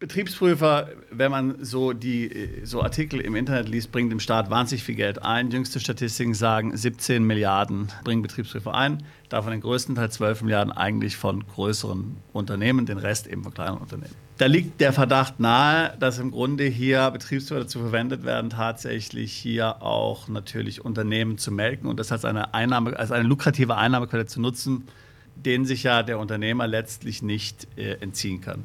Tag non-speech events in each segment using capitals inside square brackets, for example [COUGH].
Betriebsprüfer, wenn man so die so Artikel im Internet liest, bringt dem Staat wahnsinnig viel Geld ein. Jüngste Statistiken sagen, 17 Milliarden bringen Betriebsprüfer ein. Davon den größten Teil 12 Milliarden eigentlich von größeren Unternehmen, den Rest eben von kleinen Unternehmen. Da liegt der Verdacht nahe, dass im Grunde hier Betriebsprüfer dazu verwendet werden, tatsächlich hier auch natürlich Unternehmen zu melken und das als eine Einnahme, als eine lukrative Einnahmequelle zu nutzen, denen sich ja der Unternehmer letztlich nicht äh, entziehen kann.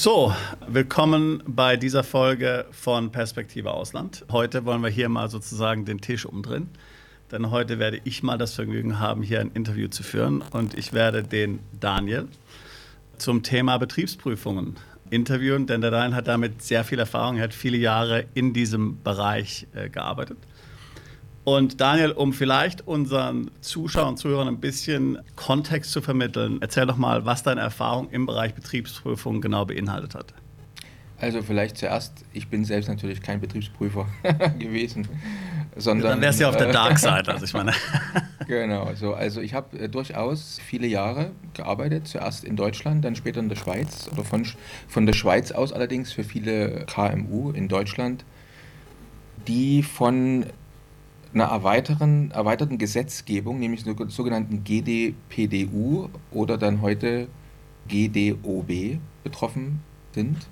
So, willkommen bei dieser Folge von Perspektive Ausland. Heute wollen wir hier mal sozusagen den Tisch umdrehen. Denn heute werde ich mal das Vergnügen haben, hier ein Interview zu führen. Und ich werde den Daniel zum Thema Betriebsprüfungen interviewen. Denn der Daniel hat damit sehr viel Erfahrung. Er hat viele Jahre in diesem Bereich äh, gearbeitet. Und Daniel, um vielleicht unseren Zuschauern und Zuhörern ein bisschen Kontext zu vermitteln, erzähl doch mal, was deine Erfahrung im Bereich Betriebsprüfung genau beinhaltet hat. Also vielleicht zuerst, ich bin selbst natürlich kein Betriebsprüfer [LAUGHS] gewesen, sondern... Dann wärst du ja auf der Dark Side, also ich meine... [LAUGHS] genau, so, also ich habe äh, durchaus viele Jahre gearbeitet, zuerst in Deutschland, dann später in der Schweiz oder von, von der Schweiz aus allerdings für viele KMU in Deutschland, die von einer erweiteren, erweiterten Gesetzgebung, nämlich der sogenannten GDPDU oder dann heute GDOB betroffen sind,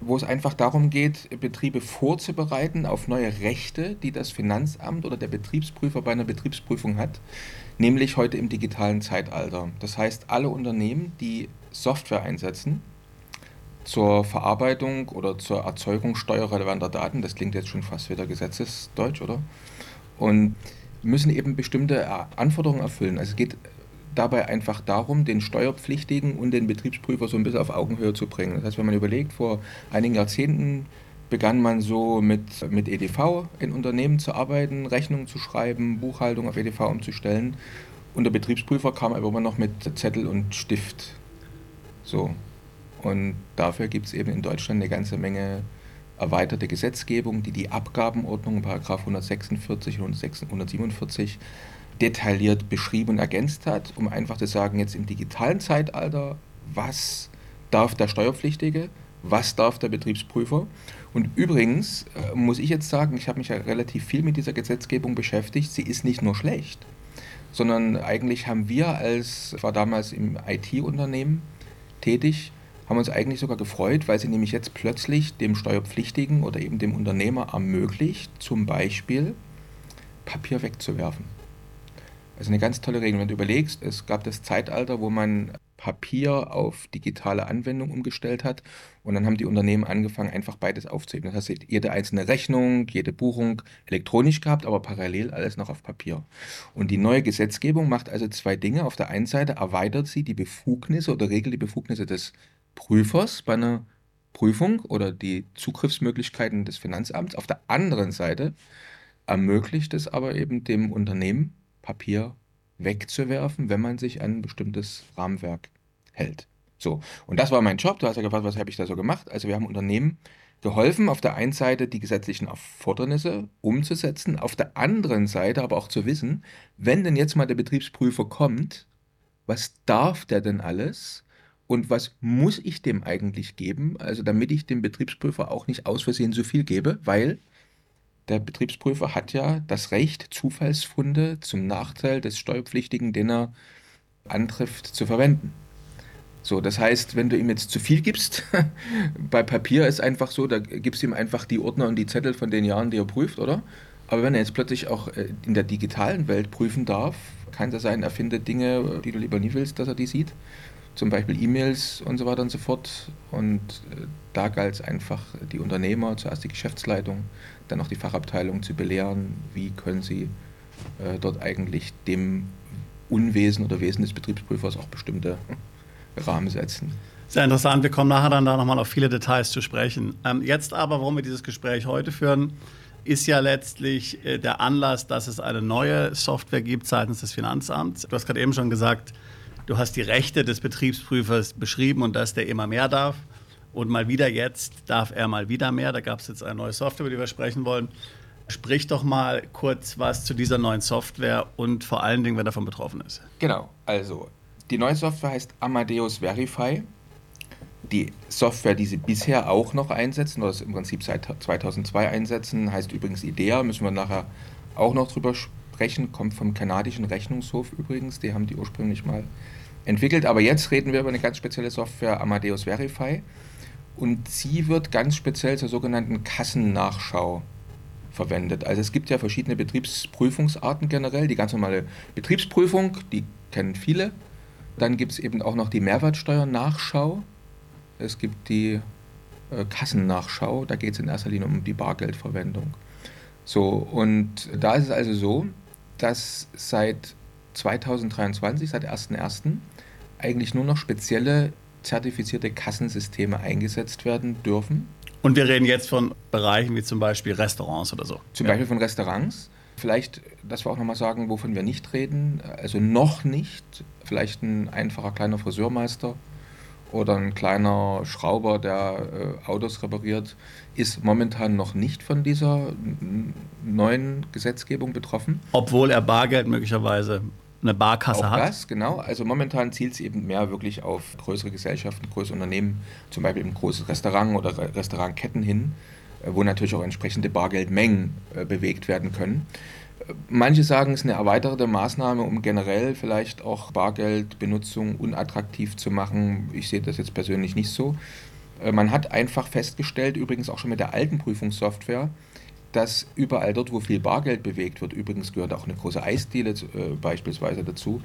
wo es einfach darum geht, Betriebe vorzubereiten auf neue Rechte, die das Finanzamt oder der Betriebsprüfer bei einer Betriebsprüfung hat, nämlich heute im digitalen Zeitalter. Das heißt, alle Unternehmen, die Software einsetzen, zur Verarbeitung oder zur Erzeugung steuerrelevanter Daten, das klingt jetzt schon fast wieder Gesetzesdeutsch, oder? und müssen eben bestimmte Anforderungen erfüllen. Also es geht dabei einfach darum, den Steuerpflichtigen und den Betriebsprüfer so ein bisschen auf Augenhöhe zu bringen. Das heißt, wenn man überlegt, vor einigen Jahrzehnten begann man so mit, mit EDV in Unternehmen zu arbeiten, Rechnungen zu schreiben, Buchhaltung auf EDV umzustellen. Und der Betriebsprüfer kam aber immer noch mit Zettel und Stift. So. Und dafür gibt es eben in Deutschland eine ganze Menge erweiterte Gesetzgebung, die die Abgabenordnung, Paragraph 146 und 147, detailliert beschrieben und ergänzt hat, um einfach zu sagen, jetzt im digitalen Zeitalter, was darf der Steuerpflichtige, was darf der Betriebsprüfer. Und übrigens äh, muss ich jetzt sagen, ich habe mich ja relativ viel mit dieser Gesetzgebung beschäftigt, sie ist nicht nur schlecht, sondern eigentlich haben wir als, ich war damals im IT-Unternehmen tätig, haben uns eigentlich sogar gefreut, weil sie nämlich jetzt plötzlich dem Steuerpflichtigen oder eben dem Unternehmer ermöglicht, zum Beispiel Papier wegzuwerfen. Also eine ganz tolle Regel. Wenn du überlegst, es gab das Zeitalter, wo man Papier auf digitale Anwendung umgestellt hat und dann haben die Unternehmen angefangen, einfach beides aufzuheben. Das heißt, jede einzelne Rechnung, jede Buchung elektronisch gehabt, aber parallel alles noch auf Papier. Und die neue Gesetzgebung macht also zwei Dinge. Auf der einen Seite erweitert sie die Befugnisse oder regelt die Befugnisse des Prüfers bei einer Prüfung oder die Zugriffsmöglichkeiten des Finanzamts. Auf der anderen Seite ermöglicht es aber eben dem Unternehmen, Papier wegzuwerfen, wenn man sich an ein bestimmtes Rahmenwerk hält. So, und das war mein Job. Du hast ja gefragt, was habe ich da so gemacht? Also wir haben Unternehmen geholfen, auf der einen Seite die gesetzlichen Erfordernisse umzusetzen, auf der anderen Seite aber auch zu wissen, wenn denn jetzt mal der Betriebsprüfer kommt, was darf der denn alles? Und was muss ich dem eigentlich geben? Also damit ich dem Betriebsprüfer auch nicht aus Versehen so viel gebe, weil der Betriebsprüfer hat ja das Recht, Zufallsfunde zum Nachteil des Steuerpflichtigen, den er antrifft, zu verwenden. So, das heißt, wenn du ihm jetzt zu viel gibst, [LAUGHS] bei Papier ist einfach so, da gibst du ihm einfach die Ordner und die Zettel von den Jahren, die er prüft, oder? Aber wenn er jetzt plötzlich auch äh, in der digitalen Welt prüfen darf, kann es sein, er findet Dinge, die du lieber nie willst, dass er die sieht zum Beispiel E-Mails und so weiter und so fort. Und äh, da galt es einfach, die Unternehmer, zuerst die Geschäftsleitung, dann auch die Fachabteilung zu belehren, wie können sie äh, dort eigentlich dem Unwesen oder Wesen des Betriebsprüfers auch bestimmte Rahmen setzen. Sehr interessant. Wir kommen nachher dann da nochmal auf viele Details zu sprechen. Ähm, jetzt aber, warum wir dieses Gespräch heute führen, ist ja letztlich äh, der Anlass, dass es eine neue Software gibt seitens des Finanzamts. Du hast gerade eben schon gesagt, du hast die Rechte des Betriebsprüfers beschrieben und dass der immer mehr darf. Und mal wieder jetzt darf er mal wieder mehr. Da gab es jetzt eine neue Software, über die wir sprechen wollen. Sprich doch mal kurz was zu dieser neuen Software und vor allen Dingen, wer davon betroffen ist. Genau, also die neue Software heißt Amadeus Verify. Die Software, die Sie bisher auch noch einsetzen, oder im Prinzip seit 2002 einsetzen, heißt übrigens IDEA, müssen wir nachher auch noch drüber sprechen, kommt vom kanadischen Rechnungshof übrigens, die haben die ursprünglich mal entwickelt. Aber jetzt reden wir über eine ganz spezielle Software, Amadeus Verify. Und sie wird ganz speziell zur sogenannten Kassennachschau verwendet. Also es gibt ja verschiedene Betriebsprüfungsarten generell. Die ganz normale Betriebsprüfung, die kennen viele. Dann gibt es eben auch noch die Mehrwertsteuernachschau. Es gibt die äh, Kassennachschau, da geht es in erster Linie um die Bargeldverwendung. So, und da ist es also so, dass seit 2023, seit 1.1., eigentlich nur noch spezielle zertifizierte Kassensysteme eingesetzt werden dürfen. Und wir reden jetzt von Bereichen wie zum Beispiel Restaurants oder so. Zum ja. Beispiel von Restaurants. Vielleicht, dass wir auch nochmal sagen, wovon wir nicht reden. Also noch nicht. Vielleicht ein einfacher kleiner Friseurmeister oder ein kleiner Schrauber, der äh, Autos repariert, ist momentan noch nicht von dieser neuen Gesetzgebung betroffen. Obwohl er Bargeld möglicherweise eine Barkasse auch hat. Das, genau. Also momentan zielt es eben mehr wirklich auf größere Gesellschaften, größere Unternehmen, zum Beispiel im großes Restaurant oder Restaurantketten hin, äh, wo natürlich auch entsprechende Bargeldmengen äh, bewegt werden können. Äh, manche sagen, es ist eine erweiterte Maßnahme, um generell vielleicht auch Bargeldbenutzung unattraktiv zu machen. Ich sehe das jetzt persönlich nicht so. Man hat einfach festgestellt, übrigens auch schon mit der alten Prüfungssoftware, dass überall dort, wo viel Bargeld bewegt wird, übrigens gehört auch eine große Eisdiele äh, beispielsweise dazu,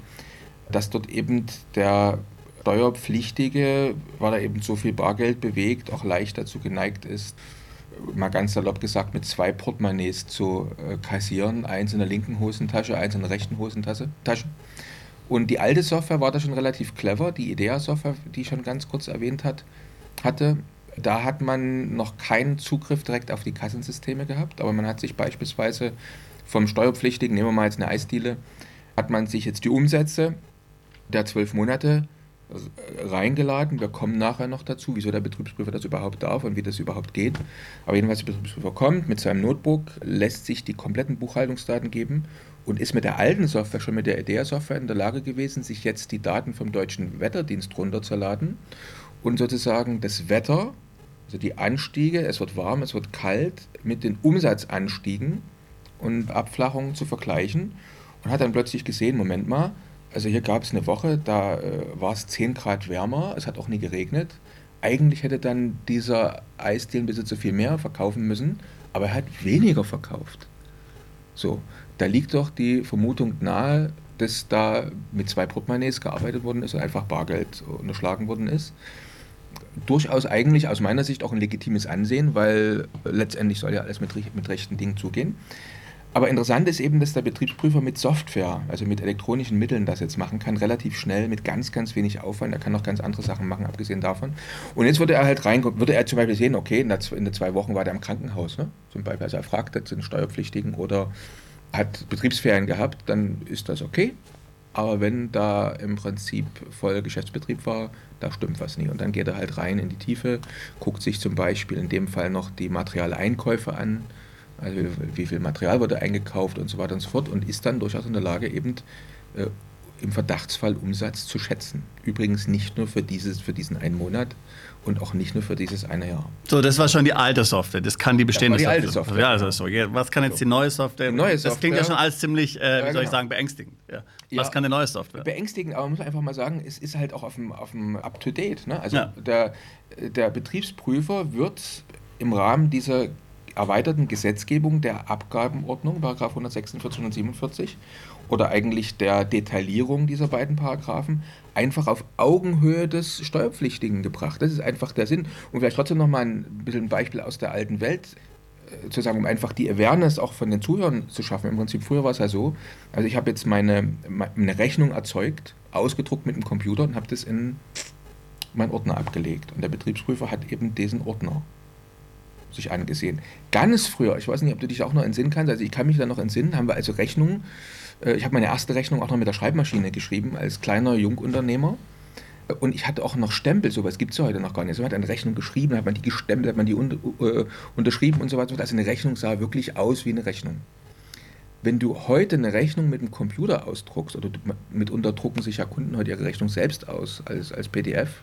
dass dort eben der Steuerpflichtige, weil er eben so viel Bargeld bewegt, auch leicht dazu geneigt ist, mal ganz salopp gesagt, mit zwei Portemonnaies zu äh, kassieren. Eins in der linken Hosentasche, eins in der rechten Hosentasche. Und die alte Software war da schon relativ clever. Die IDEA-Software, die ich schon ganz kurz erwähnt hat, hatte, da hat man noch keinen Zugriff direkt auf die Kassensysteme gehabt, aber man hat sich beispielsweise vom Steuerpflichtigen, nehmen wir mal jetzt eine Eisdiele, hat man sich jetzt die Umsätze der zwölf Monate reingeladen. Wir kommen nachher noch dazu, wieso der Betriebsprüfer das überhaupt darf und wie das überhaupt geht. Aber jedenfalls, der Betriebsprüfer kommt mit seinem Notebook, lässt sich die kompletten Buchhaltungsdaten geben und ist mit der alten Software, schon mit der IDEA-Software in der Lage gewesen, sich jetzt die Daten vom deutschen Wetterdienst runterzuladen und sozusagen das Wetter also die Anstiege, es wird warm, es wird kalt, mit den Umsatzanstiegen und Abflachungen zu vergleichen und hat dann plötzlich gesehen, Moment mal, also hier gab es eine Woche, da äh, war es 10 Grad wärmer, es hat auch nie geregnet. Eigentlich hätte dann dieser Eisdielenbesitzer viel mehr verkaufen müssen, aber er hat weniger verkauft. So, da liegt doch die Vermutung nahe, dass da mit zwei Portemonnaies gearbeitet worden ist und einfach Bargeld unterschlagen worden ist durchaus eigentlich aus meiner Sicht auch ein legitimes Ansehen, weil letztendlich soll ja alles mit, mit rechten Dingen zugehen. Aber interessant ist eben, dass der Betriebsprüfer mit Software, also mit elektronischen Mitteln das jetzt machen kann, relativ schnell, mit ganz, ganz wenig Aufwand. Er kann noch ganz andere Sachen machen, abgesehen davon. Und jetzt würde er halt reingucken, würde er zum Beispiel sehen, okay, in, der, in den zwei Wochen war der im Krankenhaus, ne? zum Beispiel, also er fragt jetzt den Steuerpflichtigen oder hat Betriebsferien gehabt, dann ist das okay. Aber wenn da im Prinzip voll Geschäftsbetrieb war, da stimmt was nicht. Und dann geht er halt rein in die Tiefe, guckt sich zum Beispiel in dem Fall noch die Materialeinkäufe an, also wie viel Material wurde eingekauft und so weiter und so fort und ist dann durchaus in der Lage, eben äh, im Verdachtsfall Umsatz zu schätzen. Übrigens nicht nur für, dieses, für diesen einen Monat und auch nicht nur für dieses eine Jahr. So, das war schon die alte Software. Das kann die bestehende das war die Software. Alte Software. Ja, also so. Was kann jetzt die neue Software? Die neue das Software, klingt ja schon alles ziemlich, äh, wie soll genau. ich sagen, beängstigend. Ja. Ja, Was kann die neue Software? Beängstigend, aber man muss einfach mal sagen, es ist halt auch auf dem, auf dem Up-to-Date. Ne? Also Ja. der, der Betriebsprüfer wird im Rahmen dieser erweiterten Gesetzgebung der Abgabenordnung, Paragraph 146 und 47, oder eigentlich der Detaillierung dieser beiden Paragraphen, einfach auf Augenhöhe des Steuerpflichtigen gebracht. Das ist einfach der Sinn. Und vielleicht trotzdem noch mal ein bisschen ein Beispiel aus der alten Welt äh, zu sagen, um einfach die Awareness auch von den Zuhörern zu schaffen. Im Prinzip früher war es ja so, also ich habe jetzt meine, meine Rechnung erzeugt, ausgedruckt mit dem Computer und habe das in meinen Ordner abgelegt. Und der Betriebsprüfer hat eben diesen Ordner. Sich angesehen. Ganz früher, ich weiß nicht, ob du dich auch noch entsinnen kannst, also ich kann mich da noch entsinnen, haben wir also Rechnungen, äh, ich habe meine erste Rechnung auch noch mit der Schreibmaschine geschrieben, als kleiner Jungunternehmer. Und ich hatte auch noch Stempel, sowas gibt es ja heute noch gar nicht. So hat eine Rechnung geschrieben, hat man die gestempelt, hat man die un äh, unterschrieben und so weiter. Also eine Rechnung sah wirklich aus wie eine Rechnung. Wenn du heute eine Rechnung mit dem Computer ausdruckst, oder mitunter drucken sich ja Kunden heute ihre Rechnung selbst aus als, als PDF,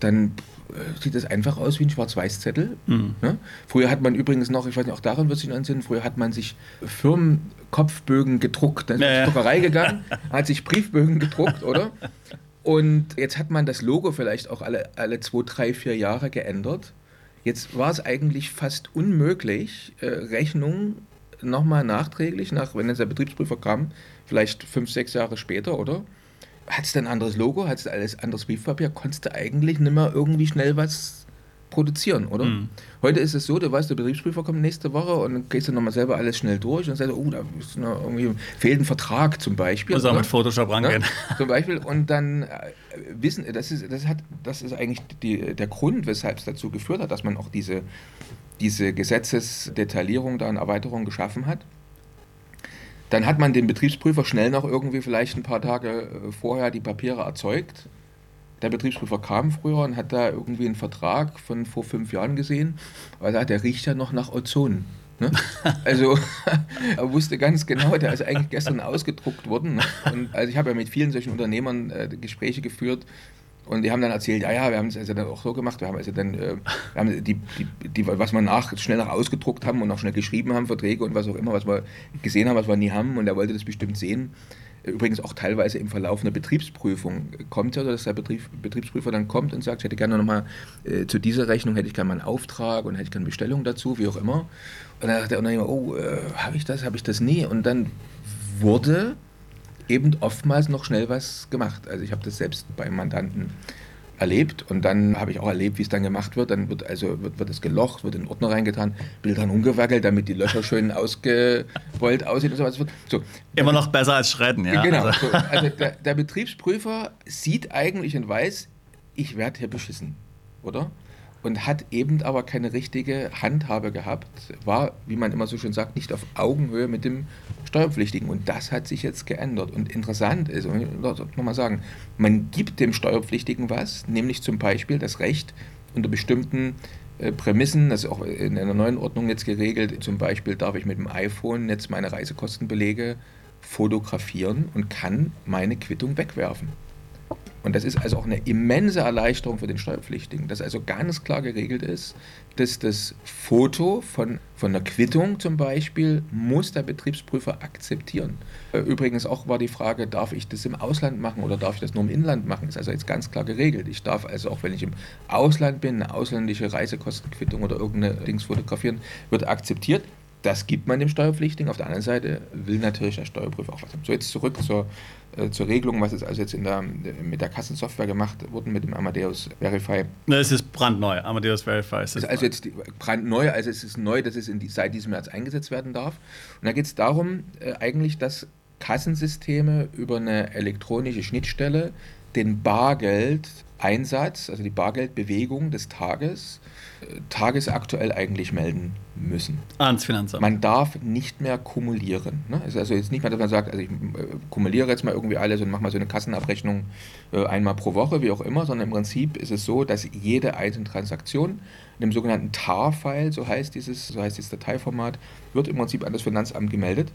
dann äh, sieht das einfach aus wie ein Schwarz-Weiß-Zettel. Mhm. Ne? Früher hat man übrigens noch, ich weiß nicht, auch daran wird sich noch entsinnen, früher hat man sich Firmenkopfbögen gedruckt. Dann ist man ja, in die Druckerei gegangen, [LAUGHS] hat sich Briefbögen gedruckt, oder? Und jetzt hat man das Logo vielleicht auch alle, alle zwei, drei, vier Jahre geändert. Jetzt war es eigentlich fast unmöglich, äh, Rechnungen nochmal nachträglich, nach, wenn jetzt der Betriebsprüfer kam, vielleicht fünf, sechs Jahre später, oder? Hat es ein anderes Logo, hat es alles anderes Briefpapier, konntest du eigentlich nicht mehr irgendwie schnell was produzieren, oder? Mhm. Heute ist es so, du weißt, der Betriebsprüfer kommt nächste Woche und dann gehst du nochmal selber alles schnell durch und sagst, oh, da ist noch irgendwie fehlt ein Vertrag zum Beispiel. Muss auch mit Photoshop rangehen. Ja, zum Beispiel. Und dann äh, wissen, das ist, das hat, das ist eigentlich die, der Grund, weshalb es dazu geführt hat, dass man auch diese, diese Gesetzesdetaillierung da in Erweiterung geschaffen hat. Dann hat man den Betriebsprüfer schnell noch irgendwie vielleicht ein paar Tage äh, vorher die Papiere erzeugt der Betriebsprüfer kam früher und hat da irgendwie einen Vertrag von vor fünf Jahren gesehen, weil der riecht ja noch nach Ozon. Ne? [LAUGHS] Also [LAUGHS] er wusste ganz genau, der ist eigentlich gestern ausgedruckt worden. Ne? Und also ich habe ja mit vielen solchen Unternehmern äh, Gespräche geführt und die haben dann erzählt, ja, ja, wir haben es also dann auch so gemacht, wir haben also dann, äh, haben die, die, die, was wir nach, schnell nach ausgedruckt haben und auch schnell geschrieben haben, Verträge und was auch immer, was wir gesehen haben, was wir nie haben und er wollte das bestimmt sehen übrigens auch teilweise im Verlauf einer Betriebsprüfung kommt ja, dass der Betrieb, Betriebsprüfer dann kommt und sagt, ich hätte gerne nochmal äh, zu dieser Rechnung hätte ich gerne mal einen Auftrag und hätte ich gerne Bestellung dazu, wie auch immer. Und dann sagt der Unternehmer, oh, äh, habe ich das, habe ich das nie? Und dann wurde eben oftmals noch schnell was gemacht. Also ich habe das selbst beim Mandanten erlebt und dann habe ich auch erlebt, wie es dann gemacht wird. Dann wird also wird, wird es gelocht, wird in Ordner reingetan, Bildern umgewackelt, damit die Löcher schön ausgerollt aussehen und so weiter. So, Immer noch besser als Schredden, ja. Genau. Also, so, also der, der Betriebsprüfer sieht eigentlich und weiß, ich werde hier beschissen, oder? und hat eben aber keine richtige Handhabe gehabt, war, wie man immer so schön sagt, nicht auf Augenhöhe mit dem Steuerpflichtigen. Und das hat sich jetzt geändert. Und interessant ist, und ich nochmal sagen, man gibt dem Steuerpflichtigen was, nämlich zum Beispiel das Recht, unter bestimmten äh, Prämissen, das ist auch in einer neuen Ordnung jetzt geregelt, zum Beispiel darf ich mit dem iPhone jetzt meine Reisekostenbelege fotografieren und kann meine Quittung wegwerfen. Und das ist also auch eine immense Erleichterung für den Steuerpflichtigen, dass also ganz klar geregelt ist, dass das Foto von, von einer Quittung zum Beispiel muss der Betriebsprüfer akzeptieren. Äh, übrigens auch war die Frage, darf ich das im Ausland machen oder darf ich das nur im Inland machen? Ist also jetzt ganz klar geregelt. Ich darf also auch, wenn ich im Ausland bin, eine ausländische Reisekostenquittung oder irgendeine Dings fotografieren, wird akzeptiert. Das gibt man dem Steuerpflichtigen. Auf der anderen Seite will natürlich der Steuerprüfer auch was haben. So, jetzt zurück zur, äh, zur Regelung, was ist also jetzt in der, mit der Kassensoftware gemacht wurde, mit dem Amadeus Verify. Ne, es ist brandneu. Amadeus Verify ist, ist also jetzt brandneu, also es ist neu, dass es die, seit diesem März eingesetzt werden darf. Und da geht es darum, äh, eigentlich, dass Kassensysteme über eine elektronische Schnittstelle den Bargeldeinsatz, also die Bargeldbewegung des Tages, tagesaktuell eigentlich melden müssen. Ans Finanzamt. Man darf nicht mehr kumulieren. Ne? Es ist also jetzt nicht mehr, dass man sagt, also ich äh, kumuliere jetzt mal irgendwie alles und mache mal so eine Kassenabrechnung äh, einmal pro Woche, wie auch immer, sondern im Prinzip ist es so, dass jede einzelne Transaktion in dem sogenannten TAR-File, so heißt dieses, so heißt dieses Dateiformat, wird im Prinzip an das Finanzamt gemeldet.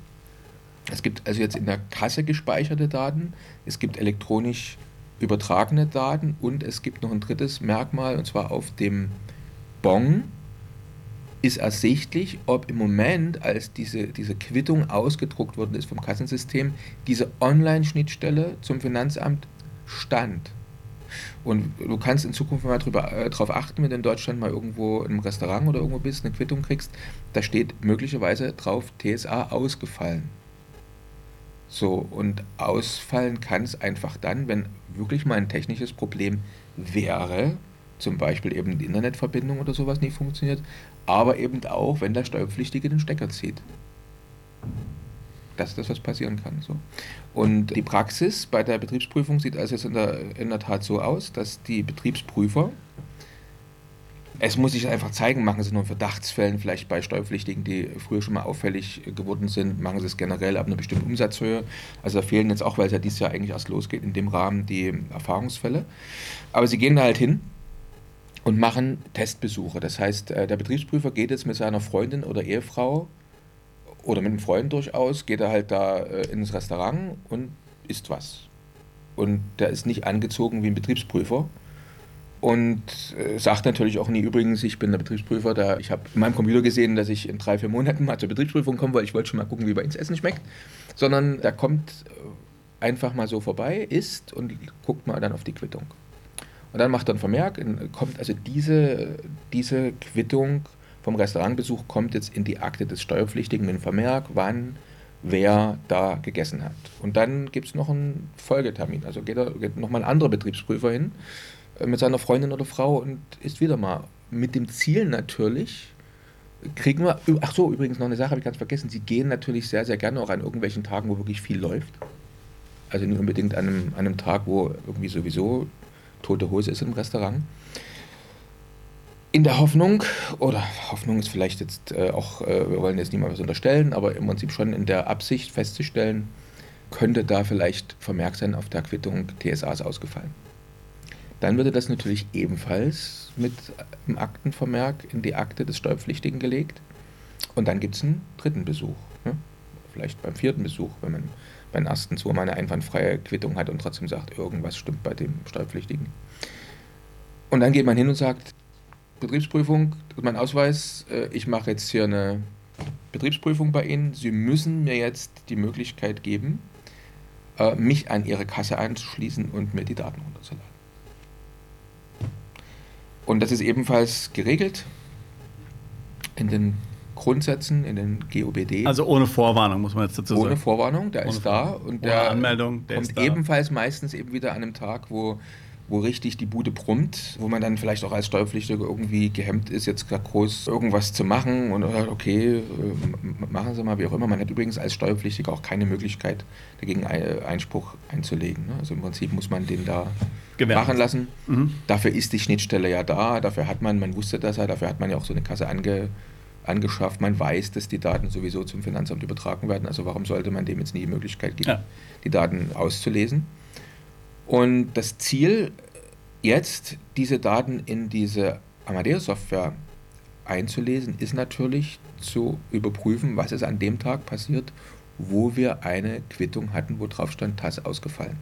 Es gibt also jetzt in der Kasse gespeicherte Daten, es gibt elektronisch übertragene Daten und es gibt noch ein drittes Merkmal, und zwar auf dem Bon ist ersichtlich, ob im Moment, als diese, diese Quittung ausgedruckt worden ist vom Kassensystem, diese Online-Schnittstelle zum Finanzamt stand. Und du kannst in Zukunft mal äh, darauf achten, wenn du in Deutschland mal irgendwo im Restaurant oder irgendwo bist, eine Quittung kriegst, da steht möglicherweise drauf TSA ausgefallen. So, und ausfallen kann es einfach dann, wenn wirklich mal ein technisches Problem wäre, zum Beispiel eben die Internetverbindung oder sowas nicht funktioniert, aber eben auch, wenn der Steuerpflichtige den Stecker zieht. Das ist das, was passieren kann. So. Und die Praxis bei der Betriebsprüfung sieht also jetzt in der, in der Tat so aus, dass die Betriebsprüfer es muss sich einfach zeigen, machen Sie nur in Verdachtsfällen, vielleicht bei Steuerpflichtigen, die früher schon mal auffällig geworden sind, machen Sie es generell ab einer bestimmten Umsatzhöhe. Also da fehlen jetzt auch, weil es ja dieses Jahr eigentlich erst losgeht, in dem Rahmen die Erfahrungsfälle. Aber Sie gehen da halt hin und machen Testbesuche. Das heißt, äh, der Betriebsprüfer geht jetzt mit seiner Freundin oder Ehefrau oder mit einem Freund durchaus, geht er halt da äh, ins Restaurant und isst was. Und der ist nicht angezogen wie ein Betriebsprüfer, und äh, sagt natürlich auch nie, übrigens, ich bin der Betriebsprüfer, da ich habe in meinem Computer gesehen, dass ich in drei, vier Monaten mal zur Betriebsprüfung komme, weil ich wollte schon mal gucken, wie bei ins Essen schmeckt, sondern da kommt einfach mal so vorbei, isst und guckt mal dann auf die Quittung. Und dann macht er einen Vermerk, kommt also diese, diese Quittung vom Restaurantbesuch kommt jetzt in die Akte des Steuerpflichtigen mit einem Vermerk, wann, wer da gegessen hat. Und dann gibt es noch einen Folgetermin. Also geht, geht nochmal ein anderer Betriebsprüfer hin äh, mit seiner Freundin oder Frau und ist wieder mal mit dem Ziel natürlich, kriegen wir, ach so, übrigens noch eine Sache, habe ich ganz vergessen, sie gehen natürlich sehr, sehr gerne auch an irgendwelchen Tagen, wo wirklich viel läuft. Also nicht unbedingt an einem, an einem Tag, wo irgendwie sowieso tote Hose ist im Restaurant. In der Hoffnung, oder Hoffnung ist vielleicht jetzt äh, auch, äh, wir wollen jetzt niemand was unterstellen, aber im Prinzip schon in der Absicht festzustellen, könnte da vielleicht vermerkt sein auf der Quittung, TSA ist ausgefallen. Dann würde das natürlich ebenfalls mit einem Aktenvermerk in die Akte des Steuerpflichtigen gelegt. Und dann gibt es einen dritten Besuch. Ne? Vielleicht beim vierten Besuch, wenn man beim ersten zweimal eine einwandfreie Quittung hat und trotzdem sagt, irgendwas stimmt bei dem Steuerpflichtigen. Und dann geht man hin und sagt, Betriebsprüfung, mein Ausweis, äh, ich mache jetzt hier eine Betriebsprüfung bei Ihnen. Sie müssen mir jetzt die Möglichkeit geben, äh, mich an Ihre Kasse anzuschließen und mir die Daten runterzuladen. Und das ist ebenfalls geregelt in den Grundsätzen, in den GOBD. Also ohne Vorwarnung, muss man jetzt dazu sagen. Ohne Vorwarnung, der ohne ist da und der Anmeldung, der kommt ebenfalls meistens eben wieder an einem Tag, wo wo richtig die Bude brummt, wo man dann vielleicht auch als Steuerpflichtiger irgendwie gehemmt ist, jetzt groß irgendwas zu machen und okay, äh, machen Sie mal, wie auch immer. Man hat übrigens als Steuerpflichtiger auch keine Möglichkeit, dagegen Einspruch einzulegen. Ne? Also im Prinzip muss man den da Gewähren. machen lassen. Mhm. Dafür ist die Schnittstelle ja da, dafür hat man, man wusste das ja, dafür hat man ja auch so eine Kasse ange, angeschafft. Man weiß, dass die Daten sowieso zum Finanzamt übertragen werden. Also warum sollte man dem jetzt nie die Möglichkeit geben, ja. die Daten auszulesen? Und das Ziel jetzt, diese Daten in diese Amadeus-Software einzulesen, ist natürlich zu überprüfen, was ist an dem Tag passiert, wo wir eine Quittung hatten, wo drauf stand, TAS ausgefallen.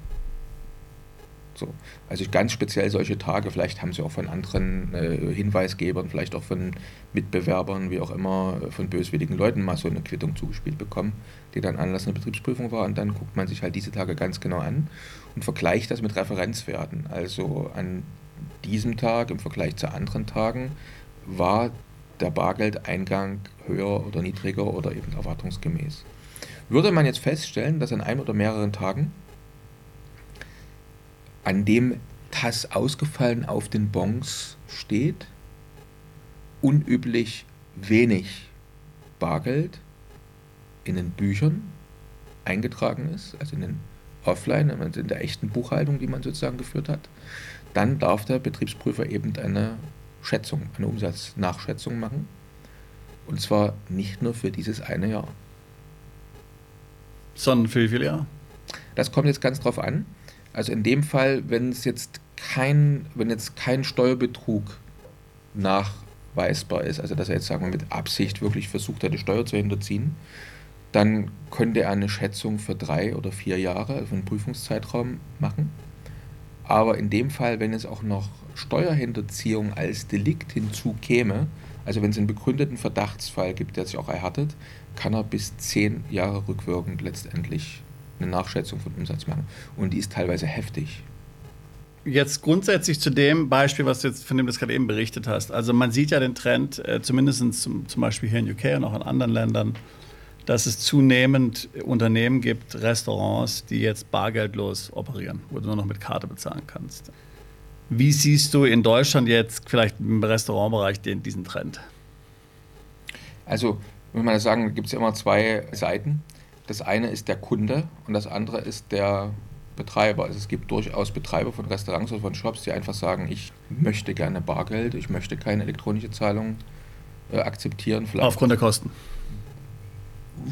So. Also ganz speziell solche Tage, vielleicht haben Sie auch von anderen äh, Hinweisgebern, vielleicht auch von Mitbewerbern, wie auch immer, von böswilligen Leuten mal so eine Quittung zugespielt bekommen, die dann Anlass einer Betriebsprüfung war. Und dann guckt man sich halt diese Tage ganz genau an und vergleicht das mit Referenzwerten. Also an diesem Tag im Vergleich zu anderen Tagen war der Bargeldeingang höher oder niedriger oder eben erwartungsgemäß. Würde man jetzt feststellen, dass an einem oder mehreren Tagen an dem TAS ausgefallen auf den Bons steht, unüblich wenig Bargeld in den Büchern eingetragen ist, also in den Offline, in der echten Buchhaltung, die man sozusagen geführt hat, dann darf der Betriebsprüfer eben eine Schätzung, eine Umsatznachschätzung machen. Und zwar nicht nur für dieses eine Jahr. Sondern für wie viele Jahre? Das kommt jetzt ganz drauf an. Also in dem Fall, wenn es jetzt kein, wenn jetzt kein Steuerbetrug nachweisbar ist, also dass er jetzt sagen wir mit Absicht wirklich versucht hat, die Steuer zu hinterziehen, dann könnte er eine Schätzung für drei oder vier Jahre, also einen Prüfungszeitraum machen. Aber in dem Fall, wenn es auch noch Steuerhinterziehung als Delikt hinzukäme, also wenn es einen begründeten Verdachtsfall gibt, der sich auch erhärtet, kann er bis zehn Jahre rückwirkend letztendlich eine Nachschätzung von Umsatz machen. Und die ist teilweise heftig. Jetzt grundsätzlich zu dem Beispiel, was du jetzt, von dem du gerade eben berichtet hast. Also man sieht ja den Trend, äh, zumindest zum, zum Beispiel hier in UK und auch in anderen Ländern, dass es zunehmend Unternehmen gibt, Restaurants, die jetzt bargeldlos operieren, wo du nur noch mit Karte bezahlen kannst. Wie siehst du in Deutschland jetzt vielleicht im Restaurantbereich den, diesen Trend? Also, muss man sagen, gibt es ja immer zwei Seiten. Das eine ist der Kunde und das andere ist der Betreiber. Also es gibt durchaus Betreiber von Restaurants oder von Shops, die einfach sagen, ich möchte gerne Bargeld, ich möchte keine elektronische Zahlung äh, akzeptieren. Vielleicht Aufgrund der Kosten.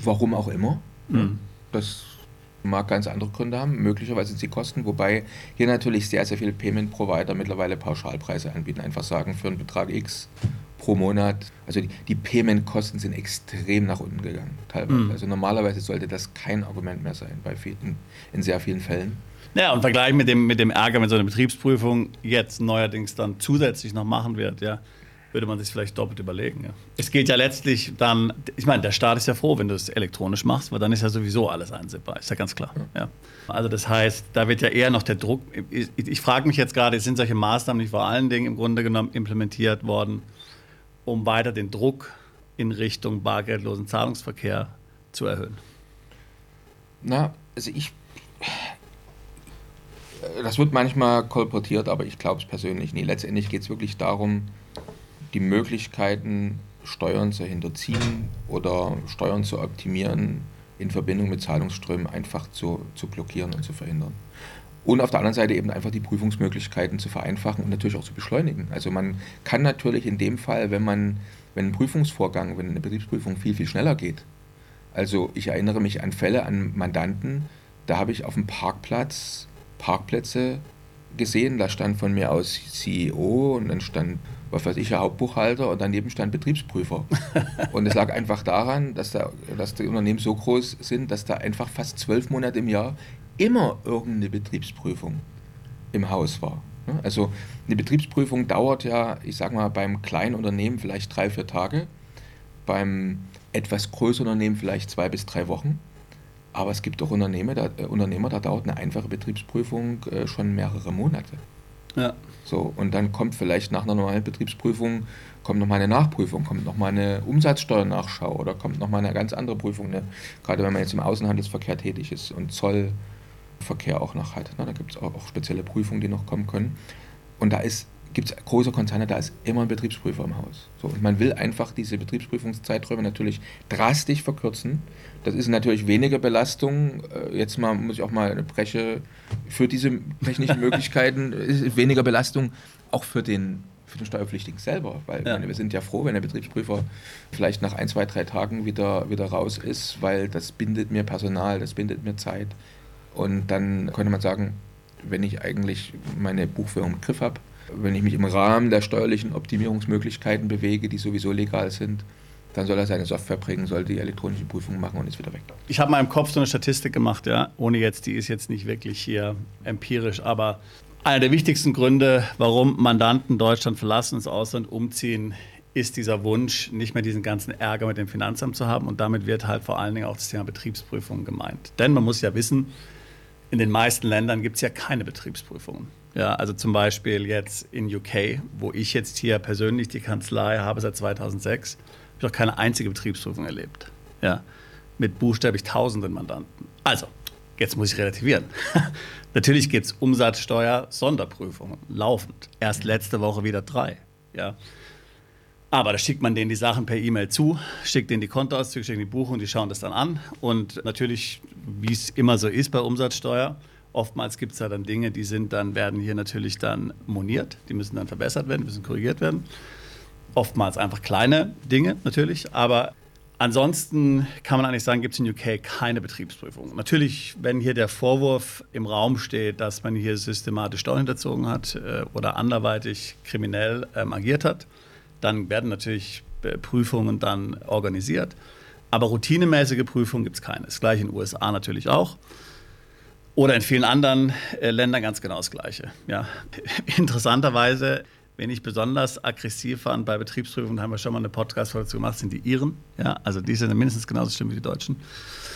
Warum auch immer. Mhm. Das mag ganz andere Gründe haben. Möglicherweise sind sie Kosten, wobei hier natürlich sehr, sehr viele Payment-Provider mittlerweile Pauschalpreise anbieten. Einfach sagen, für einen Betrag X pro Monat. Also die, die Payment-Kosten sind extrem nach unten gegangen, teilweise. Mhm. Also normalerweise sollte das kein Argument mehr sein, bei vielen, in sehr vielen Fällen. Ja, und Vergleich mit dem, mit dem Ärger, wenn so eine Betriebsprüfung jetzt neuerdings dann zusätzlich noch machen wird, ja, würde man sich vielleicht doppelt überlegen. Ja. Es geht ja letztlich dann, ich meine, der Staat ist ja froh, wenn du es elektronisch machst, weil dann ist ja sowieso alles einsehbar, ist ja ganz klar. Ja. Also das heißt, da wird ja eher noch der Druck, ich, ich frage mich jetzt gerade, sind solche Maßnahmen nicht vor allen Dingen im Grunde genommen implementiert worden, um weiter den Druck in Richtung bargeldlosen Zahlungsverkehr zu erhöhen? Na, also ich, das wird manchmal kolportiert, aber ich glaube es persönlich nie. Letztendlich geht es wirklich darum, die Möglichkeiten, Steuern zu hinterziehen oder Steuern zu optimieren, in Verbindung mit Zahlungsströmen einfach zu, zu blockieren und zu verhindern. Und auf der anderen Seite eben einfach die Prüfungsmöglichkeiten zu vereinfachen und natürlich auch zu beschleunigen. Also man kann natürlich in dem Fall, wenn man, wenn ein Prüfungsvorgang, wenn eine Betriebsprüfung viel, viel schneller geht. Also ich erinnere mich an Fälle, an Mandanten, da habe ich auf dem Parkplatz Parkplätze gesehen, da stand von mir aus CEO und dann stand was weiß ich, Hauptbuchhalter und daneben stand Betriebsprüfer. [LAUGHS] und es lag einfach daran, dass, da, dass die Unternehmen so groß sind, dass da einfach fast zwölf Monate im Jahr immer irgendeine Betriebsprüfung im Haus war. Also eine Betriebsprüfung dauert ja, ich sage mal, beim kleinen Unternehmen vielleicht drei, vier Tage, beim etwas größeren Unternehmen vielleicht zwei bis drei Wochen. Aber es gibt auch Unternehmer, da, äh, Unternehmer, da dauert eine einfache Betriebsprüfung äh, schon mehrere Monate. Ja. So, und dann kommt vielleicht nach einer normalen Betriebsprüfung kommt nochmal eine Nachprüfung, kommt nochmal eine Umsatzsteuernachschau oder kommt nochmal eine ganz andere Prüfung, ne? gerade wenn man jetzt im Außenhandelsverkehr tätig ist und Zollverkehr auch noch hat. Ne? Da gibt es auch, auch spezielle Prüfungen, die noch kommen können. Und da gibt es große Konzerne, da ist immer ein Betriebsprüfer im Haus. So, und man will einfach diese Betriebsprüfungszeiträume natürlich drastisch verkürzen. Das ist natürlich weniger Belastung. Äh, jetzt mal muss ich auch mal eine Breche für diese technischen [LAUGHS] Möglichkeiten, ist weniger Belastung auch für den, für den Steuerpflichtigen selber. Weil ja. meine, wir sind ja froh, wenn der Betriebsprüfer vielleicht nach ein, zwei, drei Tagen wieder, wieder raus ist, weil das bindet mir Personal, das bindet mir Zeit. Und dann könnte man sagen, wenn ich eigentlich meine Buchführung im Griff habe, wenn ich mich im Rahmen der steuerlichen Optimierungsmöglichkeiten bewege, die sowieso legal sind, dann soll er seine Software bringen, soll die elektronische Prüfung machen und ist wieder weg. Ich habe mal im Kopf so eine Statistik gemacht, ja, ohne jetzt, die ist jetzt nicht wirklich hier empirisch, aber einer der wichtigsten Gründe, warum Mandanten Deutschland verlassen, ins Ausland umziehen, ist dieser Wunsch, nicht mehr diesen ganzen Ärger mit dem Finanzamt zu haben. Und damit wird halt vor allen Dingen auch das Thema Betriebsprüfung gemeint. Denn man muss ja wissen, in den meisten Ländern gibt es ja keine Betriebsprüfungen. Ja, also zum Beispiel jetzt in UK, wo ich jetzt hier persönlich die Kanzlei habe seit 2006, habe ich noch keine einzige Betriebsprüfung erlebt. Ja, mit buchstäblich tausenden Mandanten. Also, jetzt muss ich relativieren. [LAUGHS] Natürlich gibt es Umsatzsteuer-Sonderprüfungen laufend. Erst letzte Woche wieder drei. Ja. Aber da schickt man denen die Sachen per E-Mail zu, schickt denen die Kontoauszüge, schickt die Buchung, die schauen das dann an. Und natürlich, wie es immer so ist bei Umsatzsteuer, Oftmals gibt es da dann Dinge, die sind dann, werden hier natürlich dann moniert, die müssen dann verbessert werden, müssen korrigiert werden. Oftmals einfach kleine Dinge natürlich, aber ansonsten kann man eigentlich sagen, gibt es in UK keine Betriebsprüfung. Natürlich, wenn hier der Vorwurf im Raum steht, dass man hier systematisch Steuern hinterzogen hat äh, oder anderweitig kriminell ähm, agiert hat, dann werden natürlich äh, Prüfungen dann organisiert. Aber routinemäßige Prüfungen gibt es keine. Das gleiche in den USA natürlich auch. Oder in vielen anderen äh, Ländern ganz genau das Gleiche. Ja. [LAUGHS] Interessanterweise, wenn ich besonders aggressiv fand bei Betriebsprüfungen, haben wir schon mal eine Podcast-Folge dazu gemacht, sind die Iren. Ja, also die sind mindestens genauso schlimm wie die Deutschen.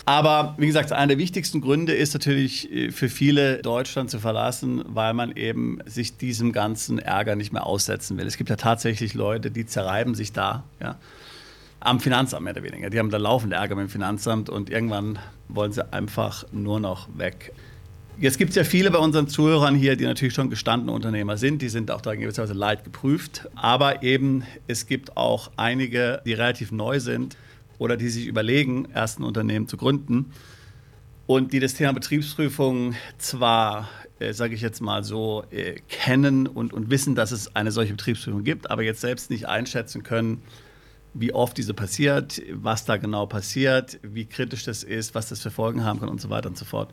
Aber wie gesagt, einer der wichtigsten Gründe ist natürlich äh, für viele Deutschland zu verlassen, weil man eben sich diesem ganzen Ärger nicht mehr aussetzen will. Es gibt ja tatsächlich Leute, die zerreiben sich da. Ja am Finanzamt mehr oder weniger. Die haben da laufende Ärger mit dem Finanzamt und irgendwann wollen sie einfach nur noch weg. Jetzt gibt es ja viele bei unseren Zuhörern hier, die natürlich schon gestandene Unternehmer sind. Die sind auch da in gewisser Weise leid geprüft. Aber eben, es gibt auch einige, die relativ neu sind oder die sich überlegen, erst ein Unternehmen zu gründen und die das Thema Betriebsprüfung zwar, äh, sage ich jetzt mal so, äh, kennen und, und wissen, dass es eine solche Betriebsprüfung gibt, aber jetzt selbst nicht einschätzen können, wie oft diese passiert, was da genau passiert, wie kritisch das ist, was das für Folgen haben kann und so weiter und so fort.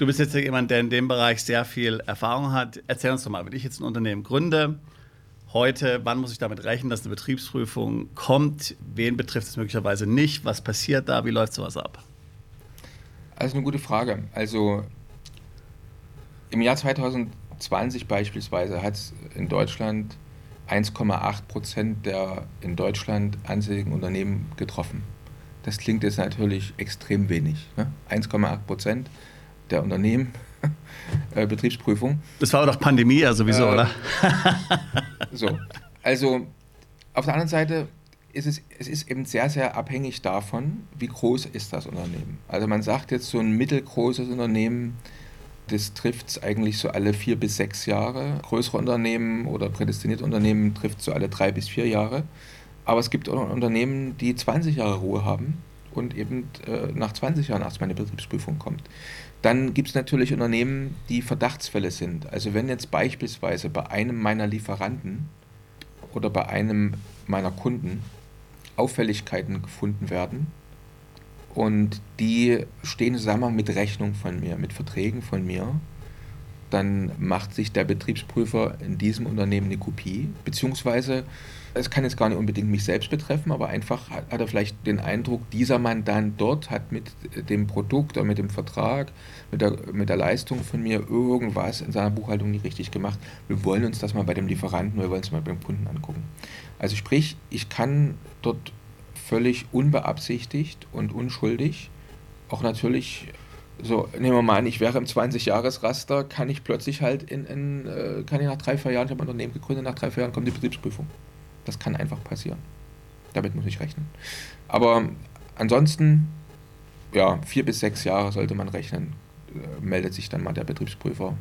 Du bist jetzt jemand, der in dem Bereich sehr viel Erfahrung hat. Erzähl uns doch mal, wenn ich jetzt ein Unternehmen gründe, heute, wann muss ich damit rechnen, dass eine Betriebsprüfung kommt? Wen betrifft es möglicherweise nicht? Was passiert da? Wie läuft sowas ab? Also eine gute Frage. Also im Jahr 2020 beispielsweise hat es in Deutschland 1,8 Prozent der in Deutschland ansässigen Unternehmen getroffen. Das klingt jetzt natürlich extrem wenig. Ne? 1,8 Prozent der Unternehmen [LAUGHS] äh, Betriebsprüfung. Das war doch Pandemie ja sowieso, äh, oder? [LAUGHS] so, also auf der anderen Seite ist es, es ist eben sehr, sehr abhängig davon, wie groß ist das Unternehmen. Also man sagt jetzt so ein mittelgroßes Unternehmen, das trifft es eigentlich so alle vier bis sechs Jahre. Größere Unternehmen oder prädestinierte Unternehmen trifft es so alle drei bis vier Jahre. Aber es gibt auch Unternehmen, die 20 Jahre Ruhe haben und eben äh, nach 20 Jahren erst mal eine Betriebsprüfung kommt. Dann gibt es natürlich Unternehmen, die Verdachtsfälle sind. Also wenn jetzt beispielsweise bei einem meiner Lieferanten oder bei einem meiner Kunden Auffälligkeiten gefunden werden und die stehen zusammen mit Rechnung von mir, mit Verträgen von mir, dann macht sich der Betriebsprüfer in diesem Unternehmen eine Kopie, beziehungsweise es kann jetzt gar nicht unbedingt mich selbst betreffen, aber einfach hat, er vielleicht den Eindruck, dieser Mandant dort hat mit dem Produkt oder mit dem Vertrag, mit der, mit der Leistung von mir irgendwas in seiner Buchhaltung nicht richtig gemacht. Wir wollen uns das mal bei dem Lieferanten, wir wollen es mal beim Kunden angucken. Also sprich, ich kann dort völlig unbeabsichtigt und unschuldig auch natürlich so, nehmen wir mal an, ich wäre im 20-Jahres-Raster, kann ich plötzlich halt in, in, äh, kann ich nach drei, vier Jahren, ich habe ein Unternehmen gegründet, nach drei, vier Jahren kommt die Betriebsprüfung. Das kann einfach passieren. Damit muss ich rechnen. Aber ansonsten, ja, vier bis sechs Jahre sollte man rechnen, äh, meldet sich dann mal der Betriebsprüfer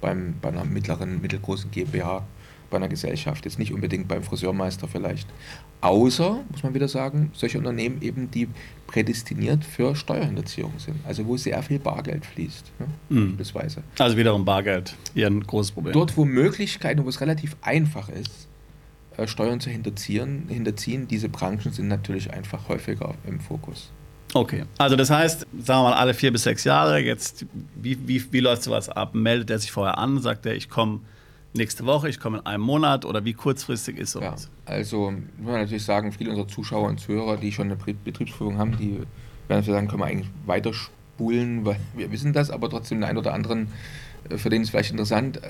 beim, bei einer mittleren, mittelgroßen GmbH, bei einer Gesellschaft, jetzt nicht unbedingt beim Friseurmeister vielleicht. Außer, muss man wieder sagen, solche Unternehmen eben, die prädestiniert für Steuerhinterziehung sind, also wo sehr viel Bargeld fließt, ne? mhm. Also wiederum Bargeld, hier ein großes Problem. Dort, wo Möglichkeiten, wo es relativ einfach ist, äh, Steuern zu hinterziehen, hinterziehen, diese Branchen sind natürlich einfach häufiger im Fokus. Okay, also das heißt, sagen wir mal alle vier bis sechs Jahre, jetzt, wie, wie, wie läuft sowas ab? Meldet er sich vorher an, sagt er, ich komme nächste Woche, ich komme in einem Monat oder wie kurzfristig ist sowas? Ja, also muss man natürlich sagen, viele unserer Zuschauer und Zuhörer, die schon eine Betriebsprüfung haben, die werden sagen, können wir eigentlich weiterspulen, weil wir wissen das, aber trotzdem den einen oder anderen, äh, für den ist es vielleicht interessant.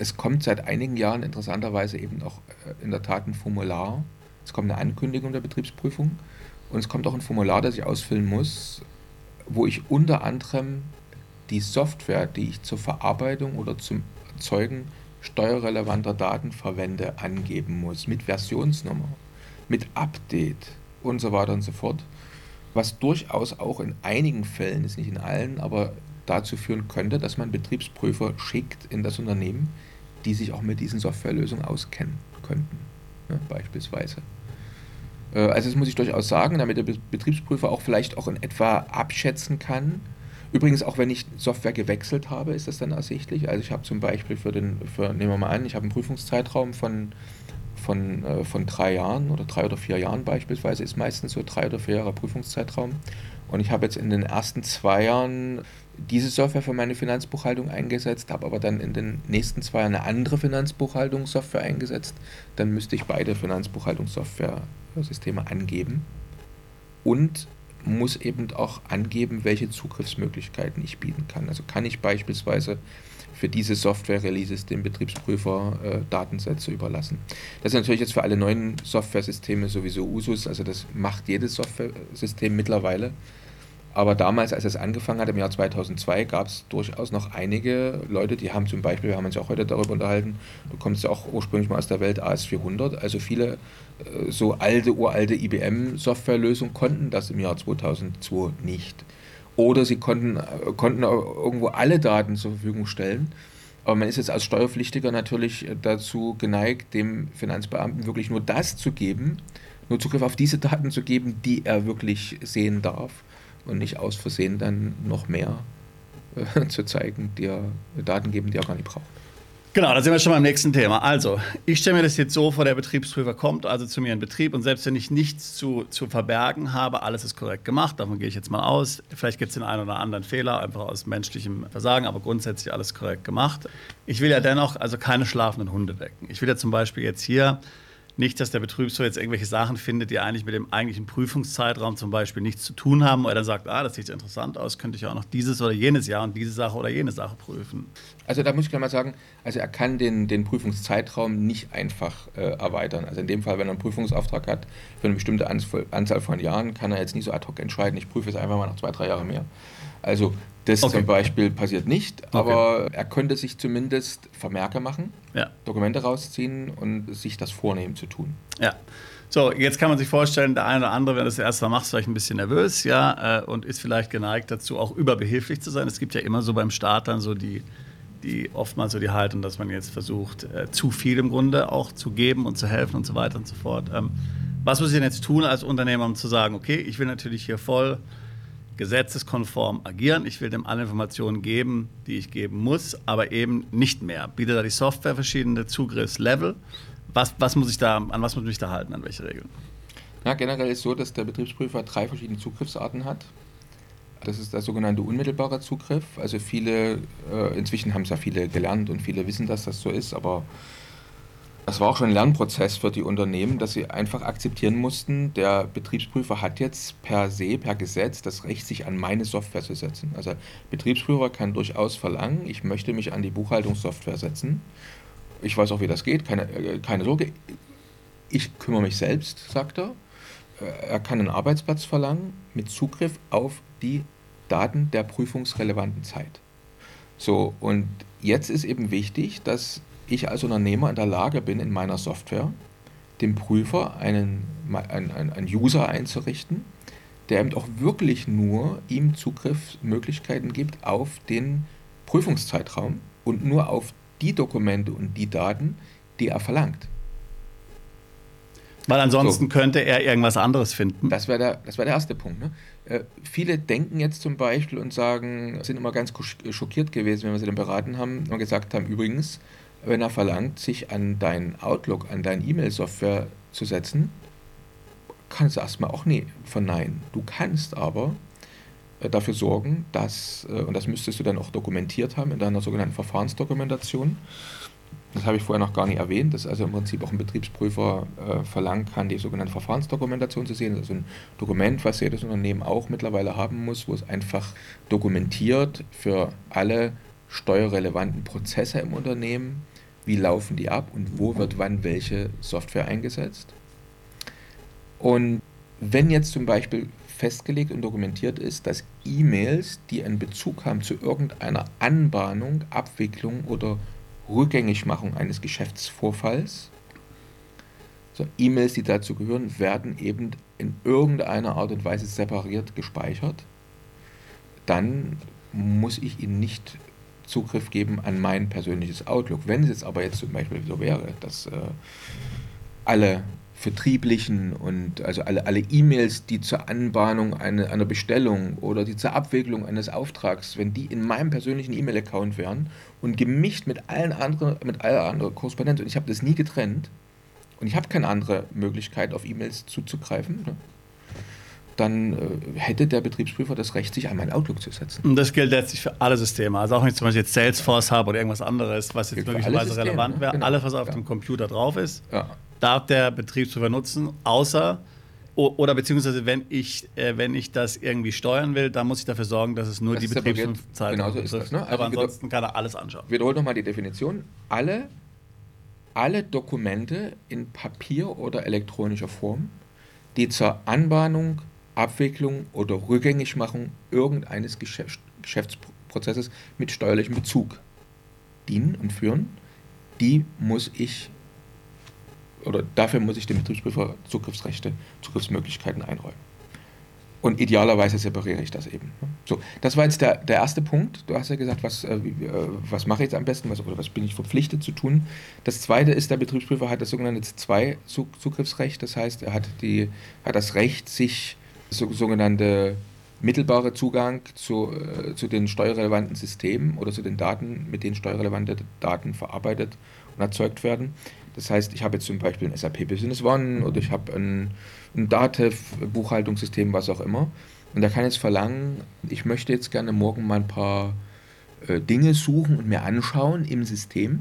Es kommt seit einigen Jahren interessanterweise eben auch äh, in der Tat ein Formular. Es kommt eine Ankündigung der Betriebsprüfung und es kommt auch ein Formular, das ich ausfüllen muss, wo ich unter anderem die Software, die ich zur Verarbeitung oder zum Erzeugen steuerrelevanter Daten verwende, angeben muss, mit Versionsnummer, mit Update und so weiter und so fort, was durchaus auch in einigen Fällen, ist nicht in allen, aber dazu führen könnte, dass man Betriebsprüfer schickt in das Unternehmen, die sich auch mit diesen Softwarelösungen auskennen könnten, ne, beispielsweise. Äh, also das muss ich durchaus sagen, damit der Betriebsprüfer auch vielleicht auch in etwa abschätzen kann, Übrigens, auch wenn ich Software gewechselt habe, ist das dann ersichtlich. Also ich habe zum Beispiel für den, für, nehmen wir mal an, ich habe einen Prüfungszeitraum von, von, äh, von drei Jahren oder drei oder vier Jahren beispielsweise, ist meistens so drei oder vier Jahre Prüfungszeitraum. Und ich habe jetzt in den ersten zwei Jahren diese Software für meine Finanzbuchhaltung eingesetzt, habe aber dann in den nächsten zwei Jahren eine andere Finanzbuchhaltungssoftware eingesetzt. Dann müsste ich beide Finanzbuchhaltungssoftware-Systeme angeben. Und muss eben auch angeben, welche Zugriffsmöglichkeiten ich bieten kann. Also kann ich beispielsweise für diese Software-Releases dem Betriebsprüfer äh, Datensätze überlassen. Das ist natürlich jetzt für alle neuen Software-Systeme sowieso Usus, also das macht jedes Software-System mittlerweile. Aber damals, als es angefangen hat, im Jahr 2002, gab es durchaus noch einige Leute, die haben zum Beispiel, wir haben uns ja auch heute darüber unterhalten, du kommst ja auch ursprünglich mal aus der Welt AS400, also viele äh, so alte, uralte IBM-Softwarelösungen konnten das im Jahr 2002 nicht. Oder sie konnten, äh, konnten irgendwo alle Daten zur Verfügung stellen. Aber man ist jetzt als Steuerpflichtiger natürlich dazu geneigt, dem Finanzbeamten wirklich nur das zu geben, nur Zugriff auf diese Daten zu geben, die er wirklich sehen darf und nicht aus Versehen dann noch mehr äh, [LAUGHS] zu zeigen, die er Daten geben, die er gar nicht braucht. Genau, da sind wir schon beim nächsten Thema. Also, ich stelle mir das jetzt so vor, der Betriebsprüfer kommt also zu mir in Betrieb und selbst wenn ich nichts zu, zu verbergen habe, alles ist korrekt gemacht, davon gehe ich jetzt mal aus. Vielleicht gibt es den einen oder anderen Fehler, einfach aus menschlichem Versagen, aber grundsätzlich alles korrekt gemacht. Ich will ja dennoch also keine schlafenden Hunde wecken. Ich will ja zum Beispiel jetzt hier nicht, dass der Betriebswirt jetzt irgendwelche Sachen findet, die eigentlich mit dem eigentlichen Prüfungszeitraum zum Beispiel nichts zu tun haben, oder dann sagt, ah, das sieht interessant aus, könnte ich auch noch dieses oder jenes Jahr und diese Sache oder jene Sache prüfen. Also da muss ich gleich mal sagen, also er kann den, den Prüfungszeitraum nicht einfach äh, erweitern. Also in dem Fall, wenn er einen Prüfungsauftrag hat für eine bestimmte Anzahl von Jahren, kann er jetzt nicht so ad hoc entscheiden, ich prüfe es einfach mal noch zwei, drei Jahre mehr. Also das okay. zum Beispiel passiert nicht, aber okay. er könnte sich zumindest Vermerke machen, ja. Dokumente rausziehen und sich das vornehmen zu tun. Ja. So, jetzt kann man sich vorstellen, der eine oder andere, wenn er das erste Mal macht, ist vielleicht ein bisschen nervös, ja, äh, und ist vielleicht geneigt dazu, auch überbehilflich zu sein. Es gibt ja immer so beim Start dann so die, die oftmals so die Haltung, dass man jetzt versucht, äh, zu viel im Grunde auch zu geben und zu helfen und so weiter und so fort. Ähm, was muss ich denn jetzt tun als Unternehmer, um zu sagen, okay, ich will natürlich hier voll gesetzeskonform agieren. Ich will dem alle Informationen geben, die ich geben muss, aber eben nicht mehr. Bietet da die Software verschiedene Zugriffslevel. Was, was muss ich da, an was muss ich mich da halten, an welche Regeln? Ja, generell ist so, dass der Betriebsprüfer drei verschiedene Zugriffsarten hat. Das ist der sogenannte unmittelbare Zugriff. Also viele, äh, inzwischen haben es ja viele gelernt und viele wissen, dass das so ist, aber das war auch schon ein Lernprozess für die Unternehmen, dass sie einfach akzeptieren mussten, der Betriebsprüfer hat jetzt per se, per Gesetz das Recht, sich an meine Software zu setzen. Also Betriebsprüfer kann durchaus verlangen, ich möchte mich an die Buchhaltungssoftware setzen. Ich weiß auch, wie das geht, keine, äh, keine Sorge. Ich kümmere mich selbst, sagt er. Äh, er kann einen Arbeitsplatz verlangen mit Zugriff auf die Daten der prüfungsrelevanten Zeit. So, und jetzt ist eben wichtig, dass ich als Unternehmer in der Lage bin, in meiner Software dem Prüfer einen, einen, einen User einzurichten, der eben auch wirklich nur ihm Zugriffsmöglichkeiten gibt auf den Prüfungszeitraum und nur auf die Dokumente und die Daten, die er verlangt. Weil ansonsten so. könnte er irgendwas anderes finden. Das wäre der, wär der erste Punkt. Ne? Äh, viele denken jetzt zum Beispiel und sagen, sind immer ganz schockiert gewesen, wenn wir sie dann beraten haben und gesagt haben, übrigens, wenn er verlangt, sich an dein Outlook, an deine E-Mail-Software zu setzen, kannst du erstmal auch nie verneinen. Du kannst aber äh, dafür sorgen, dass, äh, und das müsstest du dann auch dokumentiert haben in deiner sogenannten Verfahrensdokumentation, das habe ich vorher noch gar nicht erwähnt, dass also im Prinzip auch ein Betriebsprüfer äh, verlangen kann, die sogenannte Verfahrensdokumentation zu sehen. Das ist ein Dokument, was jedes Unternehmen auch mittlerweile haben muss, wo es einfach dokumentiert für alle steuerrelevanten Prozesse im Unternehmen, wie laufen die ab und wo wird wann welche Software eingesetzt. Und wenn jetzt zum Beispiel festgelegt und dokumentiert ist, dass E-Mails, die einen Bezug haben zu irgendeiner Anbahnung, Abwicklung oder Rückgängigmachung eines Geschäftsvorfalls, so E-Mails, die dazu gehören, werden eben in irgendeiner Art und Weise separiert gespeichert, dann muss ich ihnen nicht Zugriff geben an mein persönliches Outlook. Wenn es jetzt aber jetzt zum Beispiel so wäre, dass äh, alle vertrieblichen und also alle, alle E-Mails, die zur Anbahnung eine, einer Bestellung oder die zur Abwicklung eines Auftrags, wenn die in meinem persönlichen E-Mail-Account wären und gemischt mit allen anderen, mit aller anderen Korrespondenz und ich habe das nie getrennt und ich habe keine andere Möglichkeit auf E-Mails zuzugreifen, ne? dann äh, hätte der Betriebsprüfer das Recht, sich an mein Outlook zu setzen. Und das gilt letztlich für alle Systeme. Also auch wenn ich zum Beispiel jetzt Salesforce habe oder irgendwas anderes, was jetzt möglicherweise relevant ne? wäre, genau. alles, was auf ja. dem Computer drauf ist, ja. Darf der Betriebsprüfer nutzen, außer oder beziehungsweise wenn ich, äh, wenn ich das irgendwie steuern will, dann muss ich dafür sorgen, dass es nur das die Betriebszeit Genau so ist das. Ne? Also Aber ansonsten kann er alles anschauen. Wiederholt nochmal die Definition. Alle, alle Dokumente in Papier oder elektronischer Form, die zur Anbahnung, Abwicklung oder Rückgängigmachung irgendeines Geschäfts Geschäftsprozesses mit steuerlichem Bezug dienen und führen, die muss ich oder dafür muss ich dem Betriebsprüfer Zugriffsrechte, Zugriffsmöglichkeiten einräumen. Und idealerweise separiere ich das eben. So, das war jetzt der, der erste Punkt. Du hast ja gesagt, was, äh, äh, was mache ich jetzt am besten, was, oder was bin ich verpflichtet zu tun. Das zweite ist, der Betriebsprüfer hat das sogenannte Z2-Zugriffsrecht. Das heißt, er hat, die, hat das Recht, sich so, sogenannte mittelbare Zugang zu, äh, zu den steuerrelevanten Systemen oder zu den Daten, mit denen steuerrelevante Daten verarbeitet und erzeugt werden. Das heißt, ich habe jetzt zum Beispiel ein SAP Business One oder ich habe ein, ein Datev, Buchhaltungssystem, was auch immer. Und der kann jetzt verlangen, ich möchte jetzt gerne morgen mal ein paar äh, Dinge suchen und mir anschauen im System.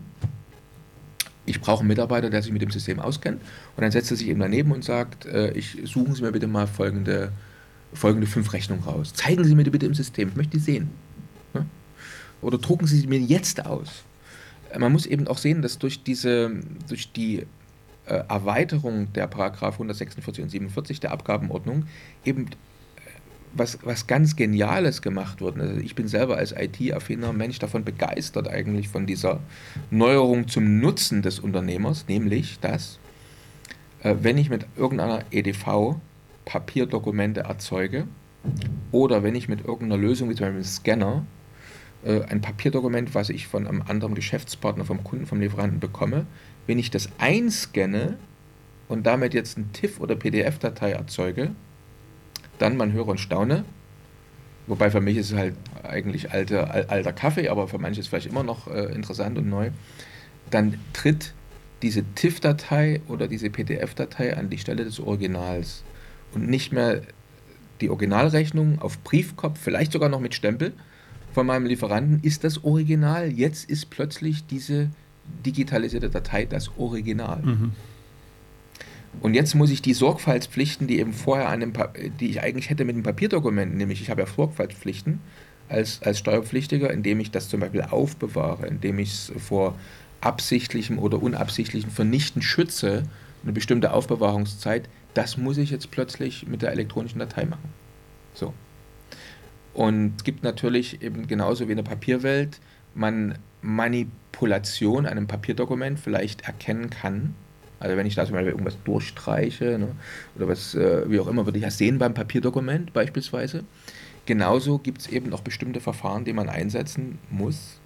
Ich brauche einen Mitarbeiter, der sich mit dem System auskennt. Und dann setzt er sich eben daneben und sagt, äh, ich suchen Sie mir bitte mal folgende, folgende fünf Rechnungen raus. Zeigen Sie mir die bitte im System, ich möchte die sehen. Ja? Oder drucken Sie sie mir jetzt aus. Man muss eben auch sehen, dass durch diese, durch die äh, Erweiterung der Paragraph 146 und 47 der Abgabenordnung eben was, was ganz Geniales gemacht wird. Also ich bin selber als IT-affiner Mensch davon begeistert eigentlich von dieser Neuerung zum Nutzen des Unternehmers, nämlich dass, äh, wenn ich mit irgendeiner EDV Papierdokumente erzeuge oder wenn ich mit irgendeiner Lösung, wie zum Beispiel einem Scanner, äh, ein Papierdokument, was ich von einem anderen Geschäftspartner, vom Kunden, vom Lieferanten bekomme, wenn ich das einscanne und damit jetzt ein TIFF oder PDF-Datei erzeuge, dann man höre und staune. Wobei für mich ist es halt eigentlich alter, alter Kaffee, aber für manche ist es vielleicht immer noch äh, interessant und neu. Dann tritt diese TIFF-Datei oder diese PDF-Datei an die Stelle des Originals und nicht mehr die Originalrechnung auf Briefkopf, vielleicht sogar noch mit Stempel von meinem Lieferanten, ist das Original. Jetzt ist plötzlich diese digitalisierte Datei das Original. Mhm. Und jetzt muss ich die Sorgfaltspflichten, die eben vorher an dem, die ich eigentlich hätte mit dem Papierdokument, nämlich ich habe ja Sorgfaltspflichten als, als Steuerpflichtiger, indem ich das zum Beispiel aufbewahre, indem ich es vor absichtlichem oder unabsichtlichem Vernichten schütze, eine bestimmte Aufbewahrungszeit, das muss ich jetzt plötzlich mit der elektronischen Datei machen. So. Und es gibt natürlich eben genauso wie in der Papierwelt, man Manipulation einem Papierdokument vielleicht erkennen kann, also wenn ich da zum Beispiel irgendwas durchstreiche ne, oder was, äh, wie auch immer, würde ich das sehen beim Papierdokument beispielsweise. Genauso gibt es eben noch bestimmte Verfahren, die man einsetzen muss,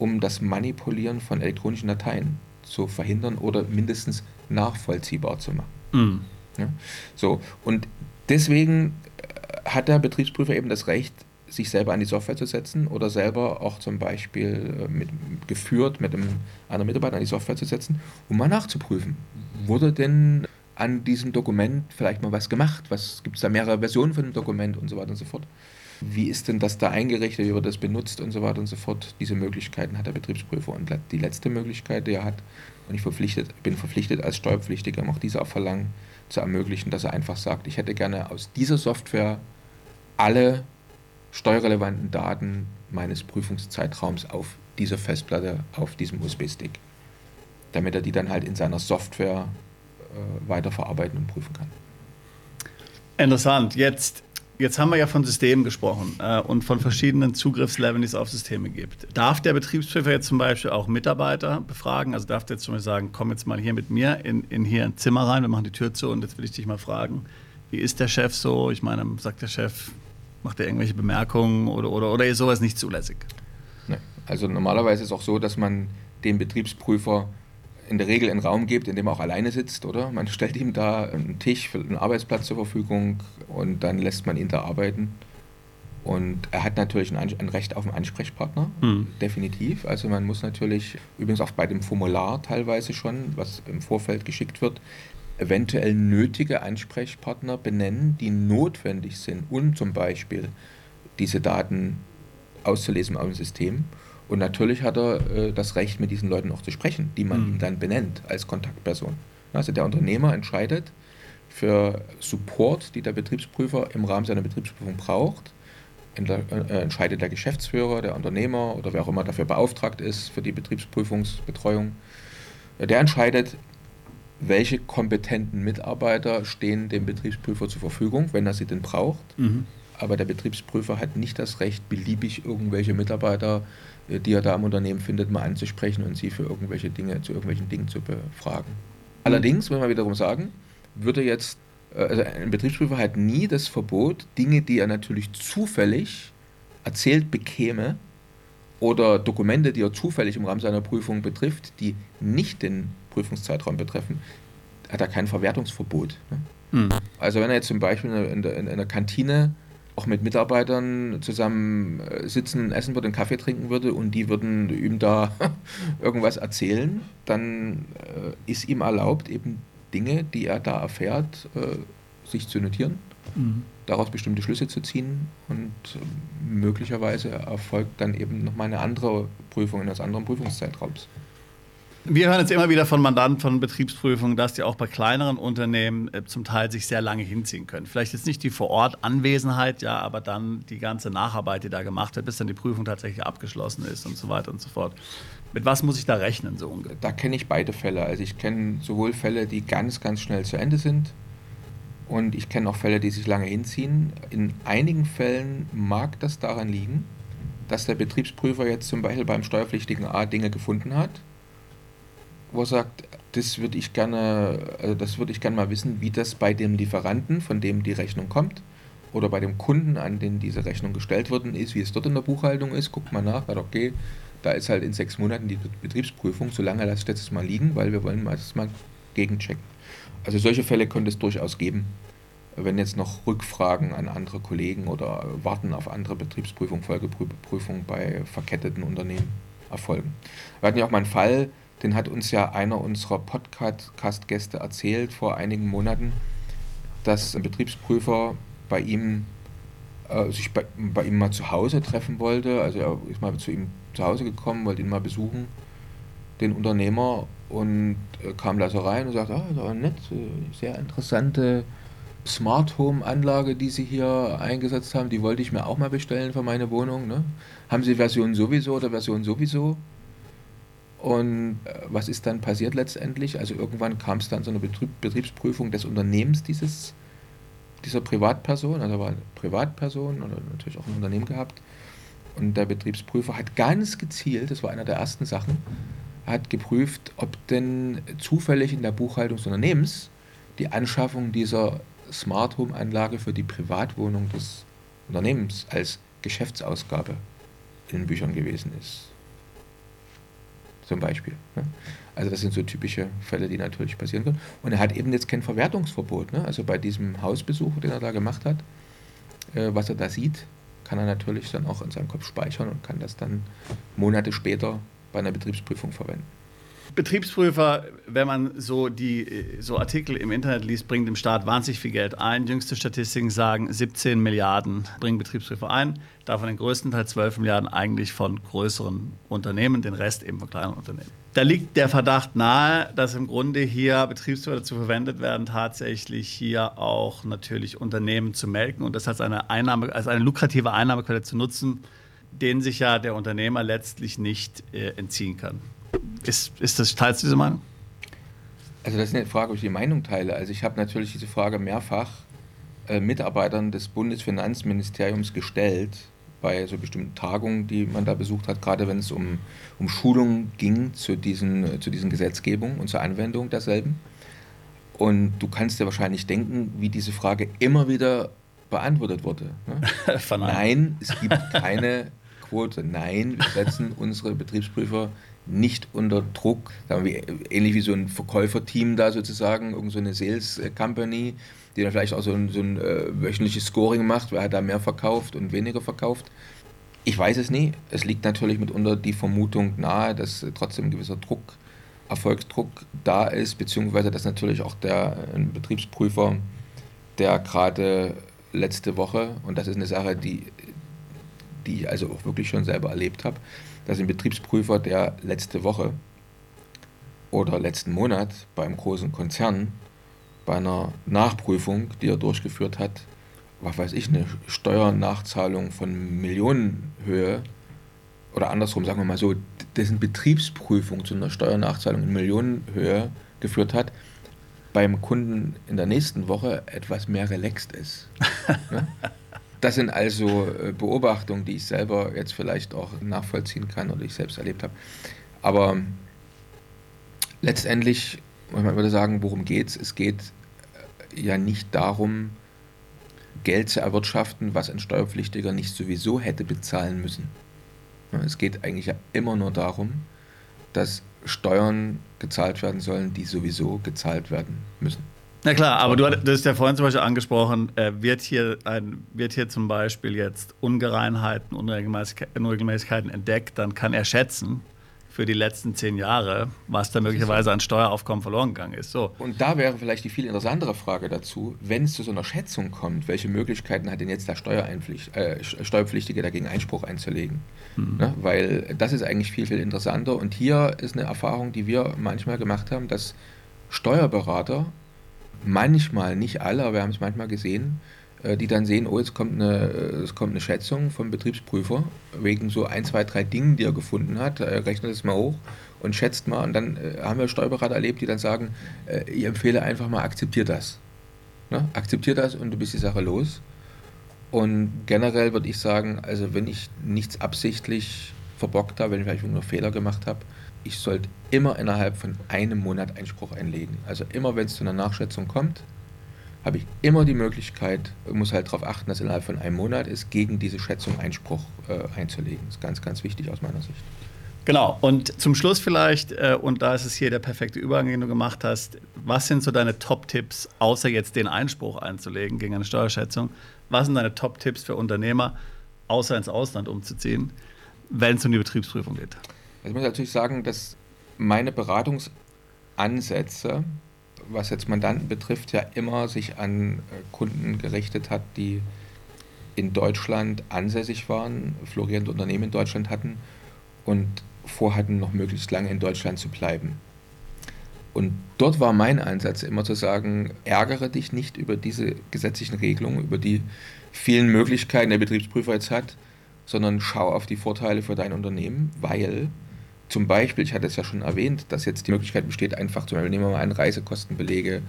um das Manipulieren von elektronischen Dateien zu verhindern oder mindestens nachvollziehbar zu machen. Mhm. Ja? So, und deswegen äh, hat der Betriebsprüfer eben das Recht, sich selber an die Software zu setzen oder selber auch zum Beispiel äh, mit, geführt mit einem anderen Mitarbeiter an die Software zu setzen, um mal nachzuprüfen. Wurde denn an diesem Dokument vielleicht mal was gemacht? Was gibt es da mehrere Versionen von dem Dokument und so weiter und so fort? Wie ist denn das da eingerichtet? Wie wird das benutzt und so weiter und so fort? Diese Möglichkeiten hat der Betriebsprüfer. Und die letzte Möglichkeit, die er hat, und ich verpflichtet, bin verpflichtet als Steuerpflichtiger, auch diese auch verlangen, zu ermöglichen, dass er einfach sagt, ich hätte gerne aus dieser Software alle steuerrelevanten Daten meines Prüfungszeitraums auf dieser Festplatte, auf diesem USB-Stick, damit er die dann halt in seiner Software äh, weiterverarbeiten und prüfen kann. Interessant. Jetzt, jetzt haben wir ja von Systemen gesprochen äh, und von verschiedenen Zugriffsleveln, die es auf Systeme gibt. Darf der Betriebsprüfer jetzt zum Beispiel auch Mitarbeiter befragen? Also darf der jetzt zum Beispiel sagen, komm jetzt mal hier mit mir in, in hier ein Zimmer rein, wir machen die Tür zu und jetzt will ich dich mal fragen, wie ist der Chef so? Ich meine, sagt der Chef, Macht er irgendwelche Bemerkungen oder, oder, oder ist sowas nicht zulässig? Nee. Also normalerweise ist es auch so, dass man dem Betriebsprüfer in der Regel einen Raum gibt, in dem er auch alleine sitzt, oder? Man [LAUGHS] stellt ihm da einen Tisch, einen Arbeitsplatz zur Verfügung und dann lässt man ihn da arbeiten. Und er hat natürlich ein, ein Recht auf einen Ansprechpartner, mhm. definitiv. Also man muss natürlich, übrigens auch bei dem Formular teilweise schon, was im Vorfeld geschickt wird, eventuell nötige Ansprechpartner benennen, die notwendig sind, um zum Beispiel diese Daten auszulesen aus dem System. Und natürlich hat er äh, das Recht, mit diesen Leuten auch zu sprechen, die man mhm. ihm dann benennt als Kontaktperson. Also der Unternehmer entscheidet für Support, die der Betriebsprüfer im Rahmen seiner Betriebsprüfung braucht, äh, entscheidet der Geschäftsführer, der Unternehmer oder wer auch immer dafür beauftragt ist für die Betriebsprüfungsbetreuung. Der entscheidet, welche kompetenten Mitarbeiter stehen dem Betriebsprüfer zur Verfügung, wenn er sie denn braucht. Mhm. Aber der Betriebsprüfer hat nicht das Recht, beliebig irgendwelche Mitarbeiter, äh, die er da im Unternehmen findet, mal anzusprechen und sie für irgendwelche Dinge, zu irgendwelchen Dingen zu befragen. Mhm. Allerdings, muss man wiederum sagen, würde jetzt, äh, also ein Betriebsprüfer hat nie das Verbot, Dinge, die er natürlich zufällig erzählt bekäme, oder Dokumente, die er zufällig im Rahmen seiner Prüfung betrifft, die nicht den Prüfungszeitraum betreffen, hat er kein Verwertungsverbot. Ne? Mhm. Also wenn er jetzt zum Beispiel in der, in der Kantine auch mit Mitarbeitern zusammen äh, sitzen, essen würde, einen Kaffee trinken würde und die würden ihm da [LAUGHS] irgendwas erzählen, dann äh, ist ihm erlaubt, eben Dinge, die er da erfährt, äh, sich zu notieren, mhm. daraus bestimmte Schlüsse zu ziehen und äh, möglicherweise erfolgt dann eben nochmal eine andere Prüfung in eines anderen Prüfungszeitraums. Wir hören jetzt immer wieder von Mandanten von Betriebsprüfungen, dass die auch bei kleineren Unternehmen äh, zum Teil sich sehr lange hinziehen können. Vielleicht jetzt nicht die Vor-Ort-Anwesenheit, ja, aber dann die ganze Nacharbeit, die da gemacht wird, bis dann die Prüfung tatsächlich abgeschlossen ist und so weiter und so fort. Mit was muss ich da rechnen, so ungefähr? Da kenne ich beide Fälle. Also ich kenne sowohl Fälle, die ganz, ganz schnell zu Ende sind und ich kenne auch Fälle, die sich lange hinziehen. In einigen Fällen mag das daran liegen, dass der Betriebsprüfer jetzt zum Beispiel beim steuerpflichtigen A Dinge gefunden hat wo er sagt, das würde ich gerne, also das würde ich gerne mal wissen, wie das bei dem Lieferanten, von dem die Rechnung kommt, oder bei dem Kunden, an den diese Rechnung gestellt worden ist, wie es dort in der Buchhaltung ist. Guckt mal nach, sagt, okay, da ist halt in sechs Monaten die Betriebsprüfung, solange lasse ich das jetzt mal liegen, weil wir wollen das mal gegenchecken. Also solche Fälle könnte es durchaus geben, wenn jetzt noch Rückfragen an andere Kollegen oder Warten auf andere Betriebsprüfung, Folgeprüfung bei verketteten Unternehmen erfolgen. Wir hatten ja auch mal einen Fall, den hat uns ja einer unserer Podcast-Gäste erzählt vor einigen Monaten, dass ein Betriebsprüfer bei ihm äh, sich bei, bei, ihm mal zu Hause treffen wollte. Also er ist mal zu ihm zu Hause gekommen, wollte ihn mal besuchen, den Unternehmer, und äh, kam da so rein und sagte, ah, das war nett, sehr interessante Smart Home Anlage, die Sie hier eingesetzt haben, die wollte ich mir auch mal bestellen für meine Wohnung. Ne? Haben Sie Version sowieso oder Version sowieso? Und äh, was ist dann passiert letztendlich? Also irgendwann kam es dann zu einer Betrieb, Betriebsprüfung des Unternehmens dieses, dieser Privatperson, also war eine Privatperson oder natürlich auch ein Unternehmen gehabt. Und der Betriebsprüfer hat ganz gezielt, das war einer der ersten Sachen, hat geprüft, ob denn zufällig in der Buchhaltung des Unternehmens die Anschaffung dieser Smart Home Anlage für die Privatwohnung des Unternehmens als Geschäftsausgabe in den Büchern gewesen ist zum Beispiel. Ne? Also das sind so typische Fälle, die natürlich passieren können. Und er hat eben jetzt kein Verwertungsverbot. Ne? Also bei diesem Hausbesuch, den er da gemacht hat, äh, was er da sieht, kann er natürlich dann auch in seinem Kopf speichern und kann das dann Monate später bei einer Betriebsprüfung verwenden. Betriebsprüfer, wenn man so die so Artikel im Internet liest, bringt dem Staat wahnsinnig viel Geld ein. Jüngste Statistiken sagen, 17 Milliarden bringen Betriebsprüfer ein. Davon den größten Teil 12 Milliarden eigentlich von größeren Unternehmen, den Rest eben von kleinen Unternehmen. Da liegt der Verdacht nahe, dass im Grunde hier Betriebsprüfer dazu verwendet werden, tatsächlich hier auch natürlich Unternehmen zu melken und das als eine Einnahme, als eine lukrative Einnahmequelle zu nutzen, denen sich ja der Unternehmer letztlich nicht äh, entziehen kann. Ist, ist das, teilst du diese Meinung? Also das ist eine Frage, ob ich die Meinung teile. Also ich habe natürlich diese Frage mehrfach äh, Mitarbeitern des Bundesfinanzministeriums gestellt, bei so bestimmten Tagungen, die man da besucht hat, gerade wenn es um, um Schulungen ging zu diesen, zu diesen Gesetzgebungen und zur Anwendung derselben. Und du kannst dir wahrscheinlich denken, wie diese Frage immer wieder beantwortet wurde. Ne? [LAUGHS] Nein, es gibt keine Quote. Nein, wir setzen unsere Betriebsprüfer nicht unter Druck, wir, ähnlich wie so ein Verkäuferteam da sozusagen, irgend so Sales Company, die dann vielleicht auch so ein, so ein äh, wöchentliches Scoring macht, wer hat da mehr verkauft und weniger verkauft. Ich weiß es nie. Es liegt natürlich mitunter die Vermutung nahe, dass äh, trotzdem ein gewisser Druck, Erfolgsdruck da ist, beziehungsweise dass natürlich auch der äh, Betriebsprüfer, der gerade letzte Woche, und das ist eine Sache, die, die ich also auch wirklich schon selber erlebt habe, dass ein Betriebsprüfer, der letzte Woche oder letzten Monat beim großen Konzern bei einer Nachprüfung, die er durchgeführt hat, was weiß ich, eine Steuernachzahlung von Millionenhöhe oder andersrum, sagen wir mal so, dessen Betriebsprüfung zu einer Steuernachzahlung in Millionenhöhe geführt hat, beim Kunden in der nächsten Woche etwas mehr relaxed ist. [LAUGHS] Das sind also äh, Beobachtungen, die ich selber jetzt vielleicht auch nachvollziehen kann oder ich selbst erlebt habe. Aber letztendlich, man würde sagen, worum geht es? Es geht äh, ja nicht darum, Geld zu erwirtschaften, was ein Steuerpflichtiger nicht sowieso hätte bezahlen müssen. Es geht eigentlich ja immer nur darum, dass Steuern gezahlt werden sollen, die sowieso gezahlt werden müssen. Na klar, aber du, hast ja vorhin zum Beispiel angesprochen, äh, wird, hier ein, wird hier zum Beispiel jetzt Ungereinheiten, Unregelmäßigkeiten entdeckt, dann kann er schätzen, für die letzten zehn Jahre, was da möglicherweise an Steueraufkommen verloren gegangen ist. So. Und da wäre vielleicht die viel interessantere Frage dazu, wenn es zu so einer Schätzung kommt, welche Möglichkeiten hat denn jetzt der äh, Steuerpflichtige dagegen Einspruch einzulegen? Mhm. Ne? Weil das ist eigentlich viel, viel interessanter. Und hier ist eine Erfahrung, die wir manchmal gemacht haben, dass Steuerberater manchmal, nicht alle, aber wir haben es manchmal gesehen, äh, die dann sehen, oh, jetzt kommt eine, äh, es kommt eine Schätzung vom Betriebsprüfer wegen so ein, zwei, drei Dingen, die er gefunden hat. Er rechnet es mal hoch und schätzt mal. Und dann äh, haben wir Steuerberater erlebt, die dann sagen, ich empfehle einfach mal, akzeptier das. Ne? Akzeptier das und du bist die Sache los. Und generell würde ich sagen, also wenn ich nichts absichtlich verbockt habe, wenn ich vielleicht nur Fehler gemacht habe, ich sollte immer innerhalb von einem Monat Einspruch einlegen. Also immer, wenn es zu einer Nachschätzung kommt, habe ich immer die Möglichkeit, muss halt darauf achten, dass innerhalb von einem Monat ist, gegen diese Schätzung Einspruch äh, einzulegen. Das ist ganz, ganz wichtig aus meiner Sicht. Genau, und zum Schluss vielleicht, äh, und da ist es hier der perfekte Übergang, den du gemacht hast, was sind so deine Top-Tipps, außer jetzt den Einspruch einzulegen gegen eine Steuerschätzung? Was sind deine Top-Tipps für Unternehmer, außer ins Ausland umzuziehen, wenn es um die Betriebsprüfung geht? Ich muss natürlich sagen, dass meine Beratungsansätze was jetzt Mandanten betrifft, ja immer sich an äh, Kunden gerichtet hat, die in Deutschland ansässig waren, florierende Unternehmen in Deutschland hatten und vorhatten, noch möglichst lange in Deutschland zu bleiben. Und dort war mein Ansatz immer zu sagen, ärgere dich nicht über diese gesetzlichen Regelungen, über die vielen Möglichkeiten der Betriebsprüfer jetzt hat, sondern schau auf die Vorteile für dein Unternehmen, weil zum Beispiel, ich hatte es ja schon erwähnt, dass jetzt die Möglichkeit besteht, einfach zum Beispiel, nehmen wir mal an, Reisekostenbelege,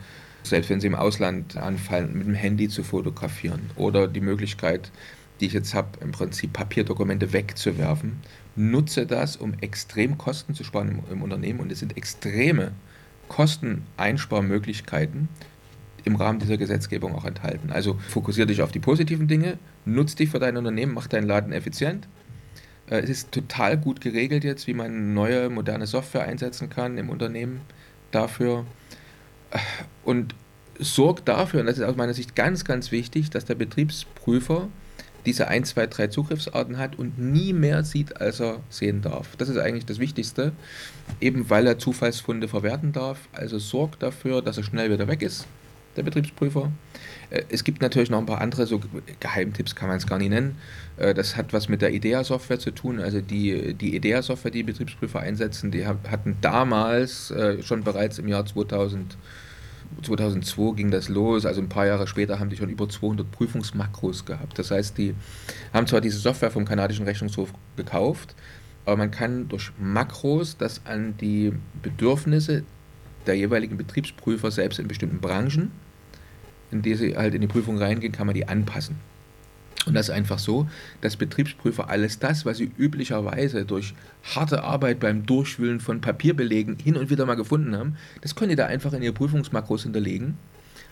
selbst wenn sie im Ausland anfallen, mit dem Handy zu fotografieren. Oder die Möglichkeit, die ich jetzt habe, im Prinzip Papierdokumente wegzuwerfen. Nutze das, um extrem Kosten zu sparen im, im Unternehmen. Und es sind extreme Kosteneinsparmöglichkeiten im Rahmen dieser Gesetzgebung auch enthalten. Also fokussiere dich auf die positiven Dinge, nutze dich für dein Unternehmen, mach deinen Laden effizient es ist total gut geregelt jetzt, wie man neue, moderne Software einsetzen kann im Unternehmen dafür. Und sorgt dafür, und das ist aus meiner Sicht ganz, ganz wichtig, dass der Betriebsprüfer diese 1, 2, 3 Zugriffsarten hat und nie mehr sieht, als er sehen darf. Das ist eigentlich das Wichtigste, eben weil er Zufallsfunde verwerten darf. Also sorgt dafür, dass er schnell wieder weg ist, der Betriebsprüfer. Äh, es gibt natürlich noch ein paar andere, so Geheimtipps kann man es gar nicht nennen. Äh, das hat was mit der IDEA-Software zu tun. Also die, die IDEA-Software, die Betriebsprüfer einsetzen, die hatten damals äh, schon bereits im Jahr 2000 2002 ging das los, also ein paar Jahre später haben die schon über 200 Prüfungsmakros gehabt. Das heißt, die haben zwar diese Software vom kanadischen Rechnungshof gekauft, aber man kann durch Makros das an die Bedürfnisse der jeweiligen Betriebsprüfer selbst in bestimmten Branchen in die sie halt in die Prüfung reingehen, kann man die anpassen. Und das ist einfach so, dass Betriebsprüfer alles das, was sie üblicherweise durch harte Arbeit beim Durchwühlen von Papierbelegen hin und wieder mal gefunden haben, das können die da einfach in ihre Prüfungsmakros hinterlegen,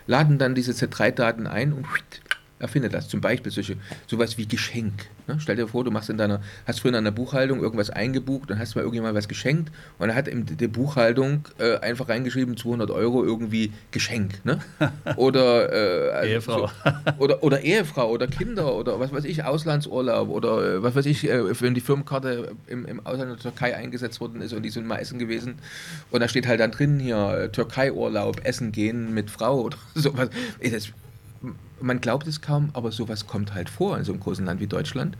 laden dann diese Z3-Daten ein und erfindet das. Zum Beispiel solche, sowas wie Geschenk. Ne? Stell dir vor, du machst in deiner, hast früher in deiner Buchhaltung irgendwas eingebucht und hast mal irgendjemand was geschenkt und er hat in der Buchhaltung äh, einfach reingeschrieben 200 Euro irgendwie Geschenk. Ne? [LAUGHS] Oder, äh, also Ehefrau. So, oder, oder Ehefrau oder Kinder oder was weiß ich, Auslandsurlaub oder äh, was weiß ich, äh, wenn die Firmenkarte im, im Ausland der Türkei eingesetzt worden ist und die sind mal essen gewesen und da steht halt dann drin hier äh, Türkei-Urlaub, essen gehen mit Frau oder [LAUGHS] sowas. Das, man glaubt es kaum, aber sowas kommt halt vor in so einem großen Land wie Deutschland.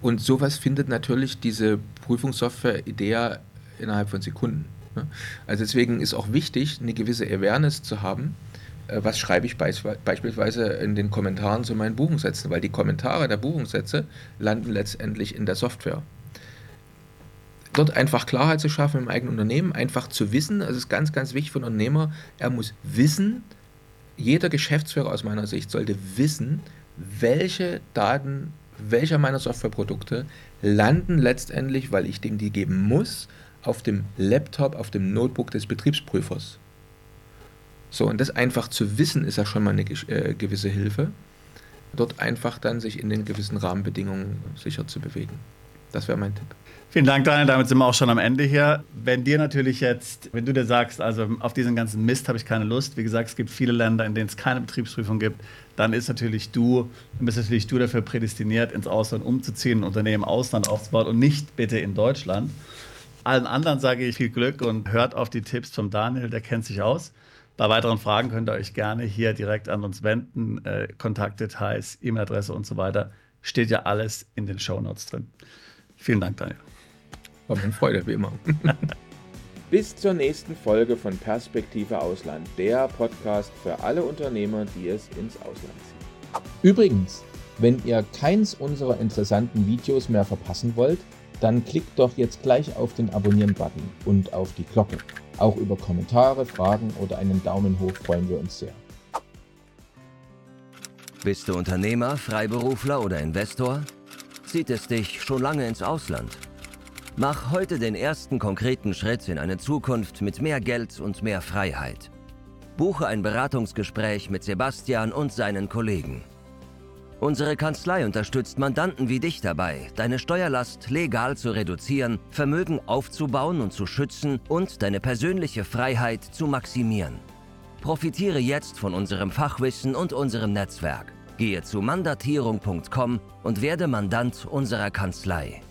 Und sowas findet natürlich diese Prüfungssoftware IDEA innerhalb von Sekunden. Ne? Also deswegen ist auch wichtig, eine gewisse Awareness zu haben, äh, was schreibe ich beispielsweise in den Kommentaren zu meinen Buchungssätzen, weil die Kommentare der Buchungssätze landen letztendlich in der Software. Dort einfach Klarheit zu schaffen im eigenen Unternehmen, einfach zu wissen, das ist ganz, ganz wichtig für einen Unternehmer, er muss wissen, jeder Geschäftsführer aus meiner Sicht sollte wissen, welche Daten welcher meiner Softwareprodukte landen letztendlich, weil ich dem die geben muss, auf dem Laptop, auf dem Notebook des Betriebsprüfers. So, und das einfach zu wissen, ist ja schon mal eine äh, gewisse Hilfe, dort einfach dann sich in den gewissen Rahmenbedingungen sicher zu bewegen. Das wäre mein Tipp. Vielen Dank, Daniel. Damit sind wir auch schon am Ende hier. Wenn dir natürlich jetzt, wenn du dir sagst, also auf diesen ganzen Mist habe ich keine Lust, wie gesagt, es gibt viele Länder, in denen es keine Betriebsprüfung gibt, dann ist natürlich du, dann bist natürlich du dafür prädestiniert, ins Ausland umzuziehen, ein Unternehmen im Ausland aufzubauen und nicht bitte in Deutschland. Allen anderen sage ich viel Glück und hört auf die Tipps vom Daniel, der kennt sich aus. Bei weiteren Fragen könnt ihr euch gerne hier direkt an uns wenden. Äh, Kontaktdetails, E-Mail-Adresse und so weiter. Steht ja alles in den Show Notes drin. Vielen Dank, Daniel. War mir eine Freude, wie immer. [LAUGHS] Bis zur nächsten Folge von Perspektive Ausland, der Podcast für alle Unternehmer, die es ins Ausland ziehen. Übrigens, wenn ihr keins unserer interessanten Videos mehr verpassen wollt, dann klickt doch jetzt gleich auf den Abonnieren-Button und auf die Glocke. Auch über Kommentare, Fragen oder einen Daumen hoch freuen wir uns sehr. Bist du Unternehmer, Freiberufler oder Investor? Zieht es dich schon lange ins Ausland? Mach heute den ersten konkreten Schritt in eine Zukunft mit mehr Geld und mehr Freiheit. Buche ein Beratungsgespräch mit Sebastian und seinen Kollegen. Unsere Kanzlei unterstützt Mandanten wie dich dabei, deine Steuerlast legal zu reduzieren, Vermögen aufzubauen und zu schützen und deine persönliche Freiheit zu maximieren. Profitiere jetzt von unserem Fachwissen und unserem Netzwerk. Gehe zu mandatierung.com und werde Mandant unserer Kanzlei.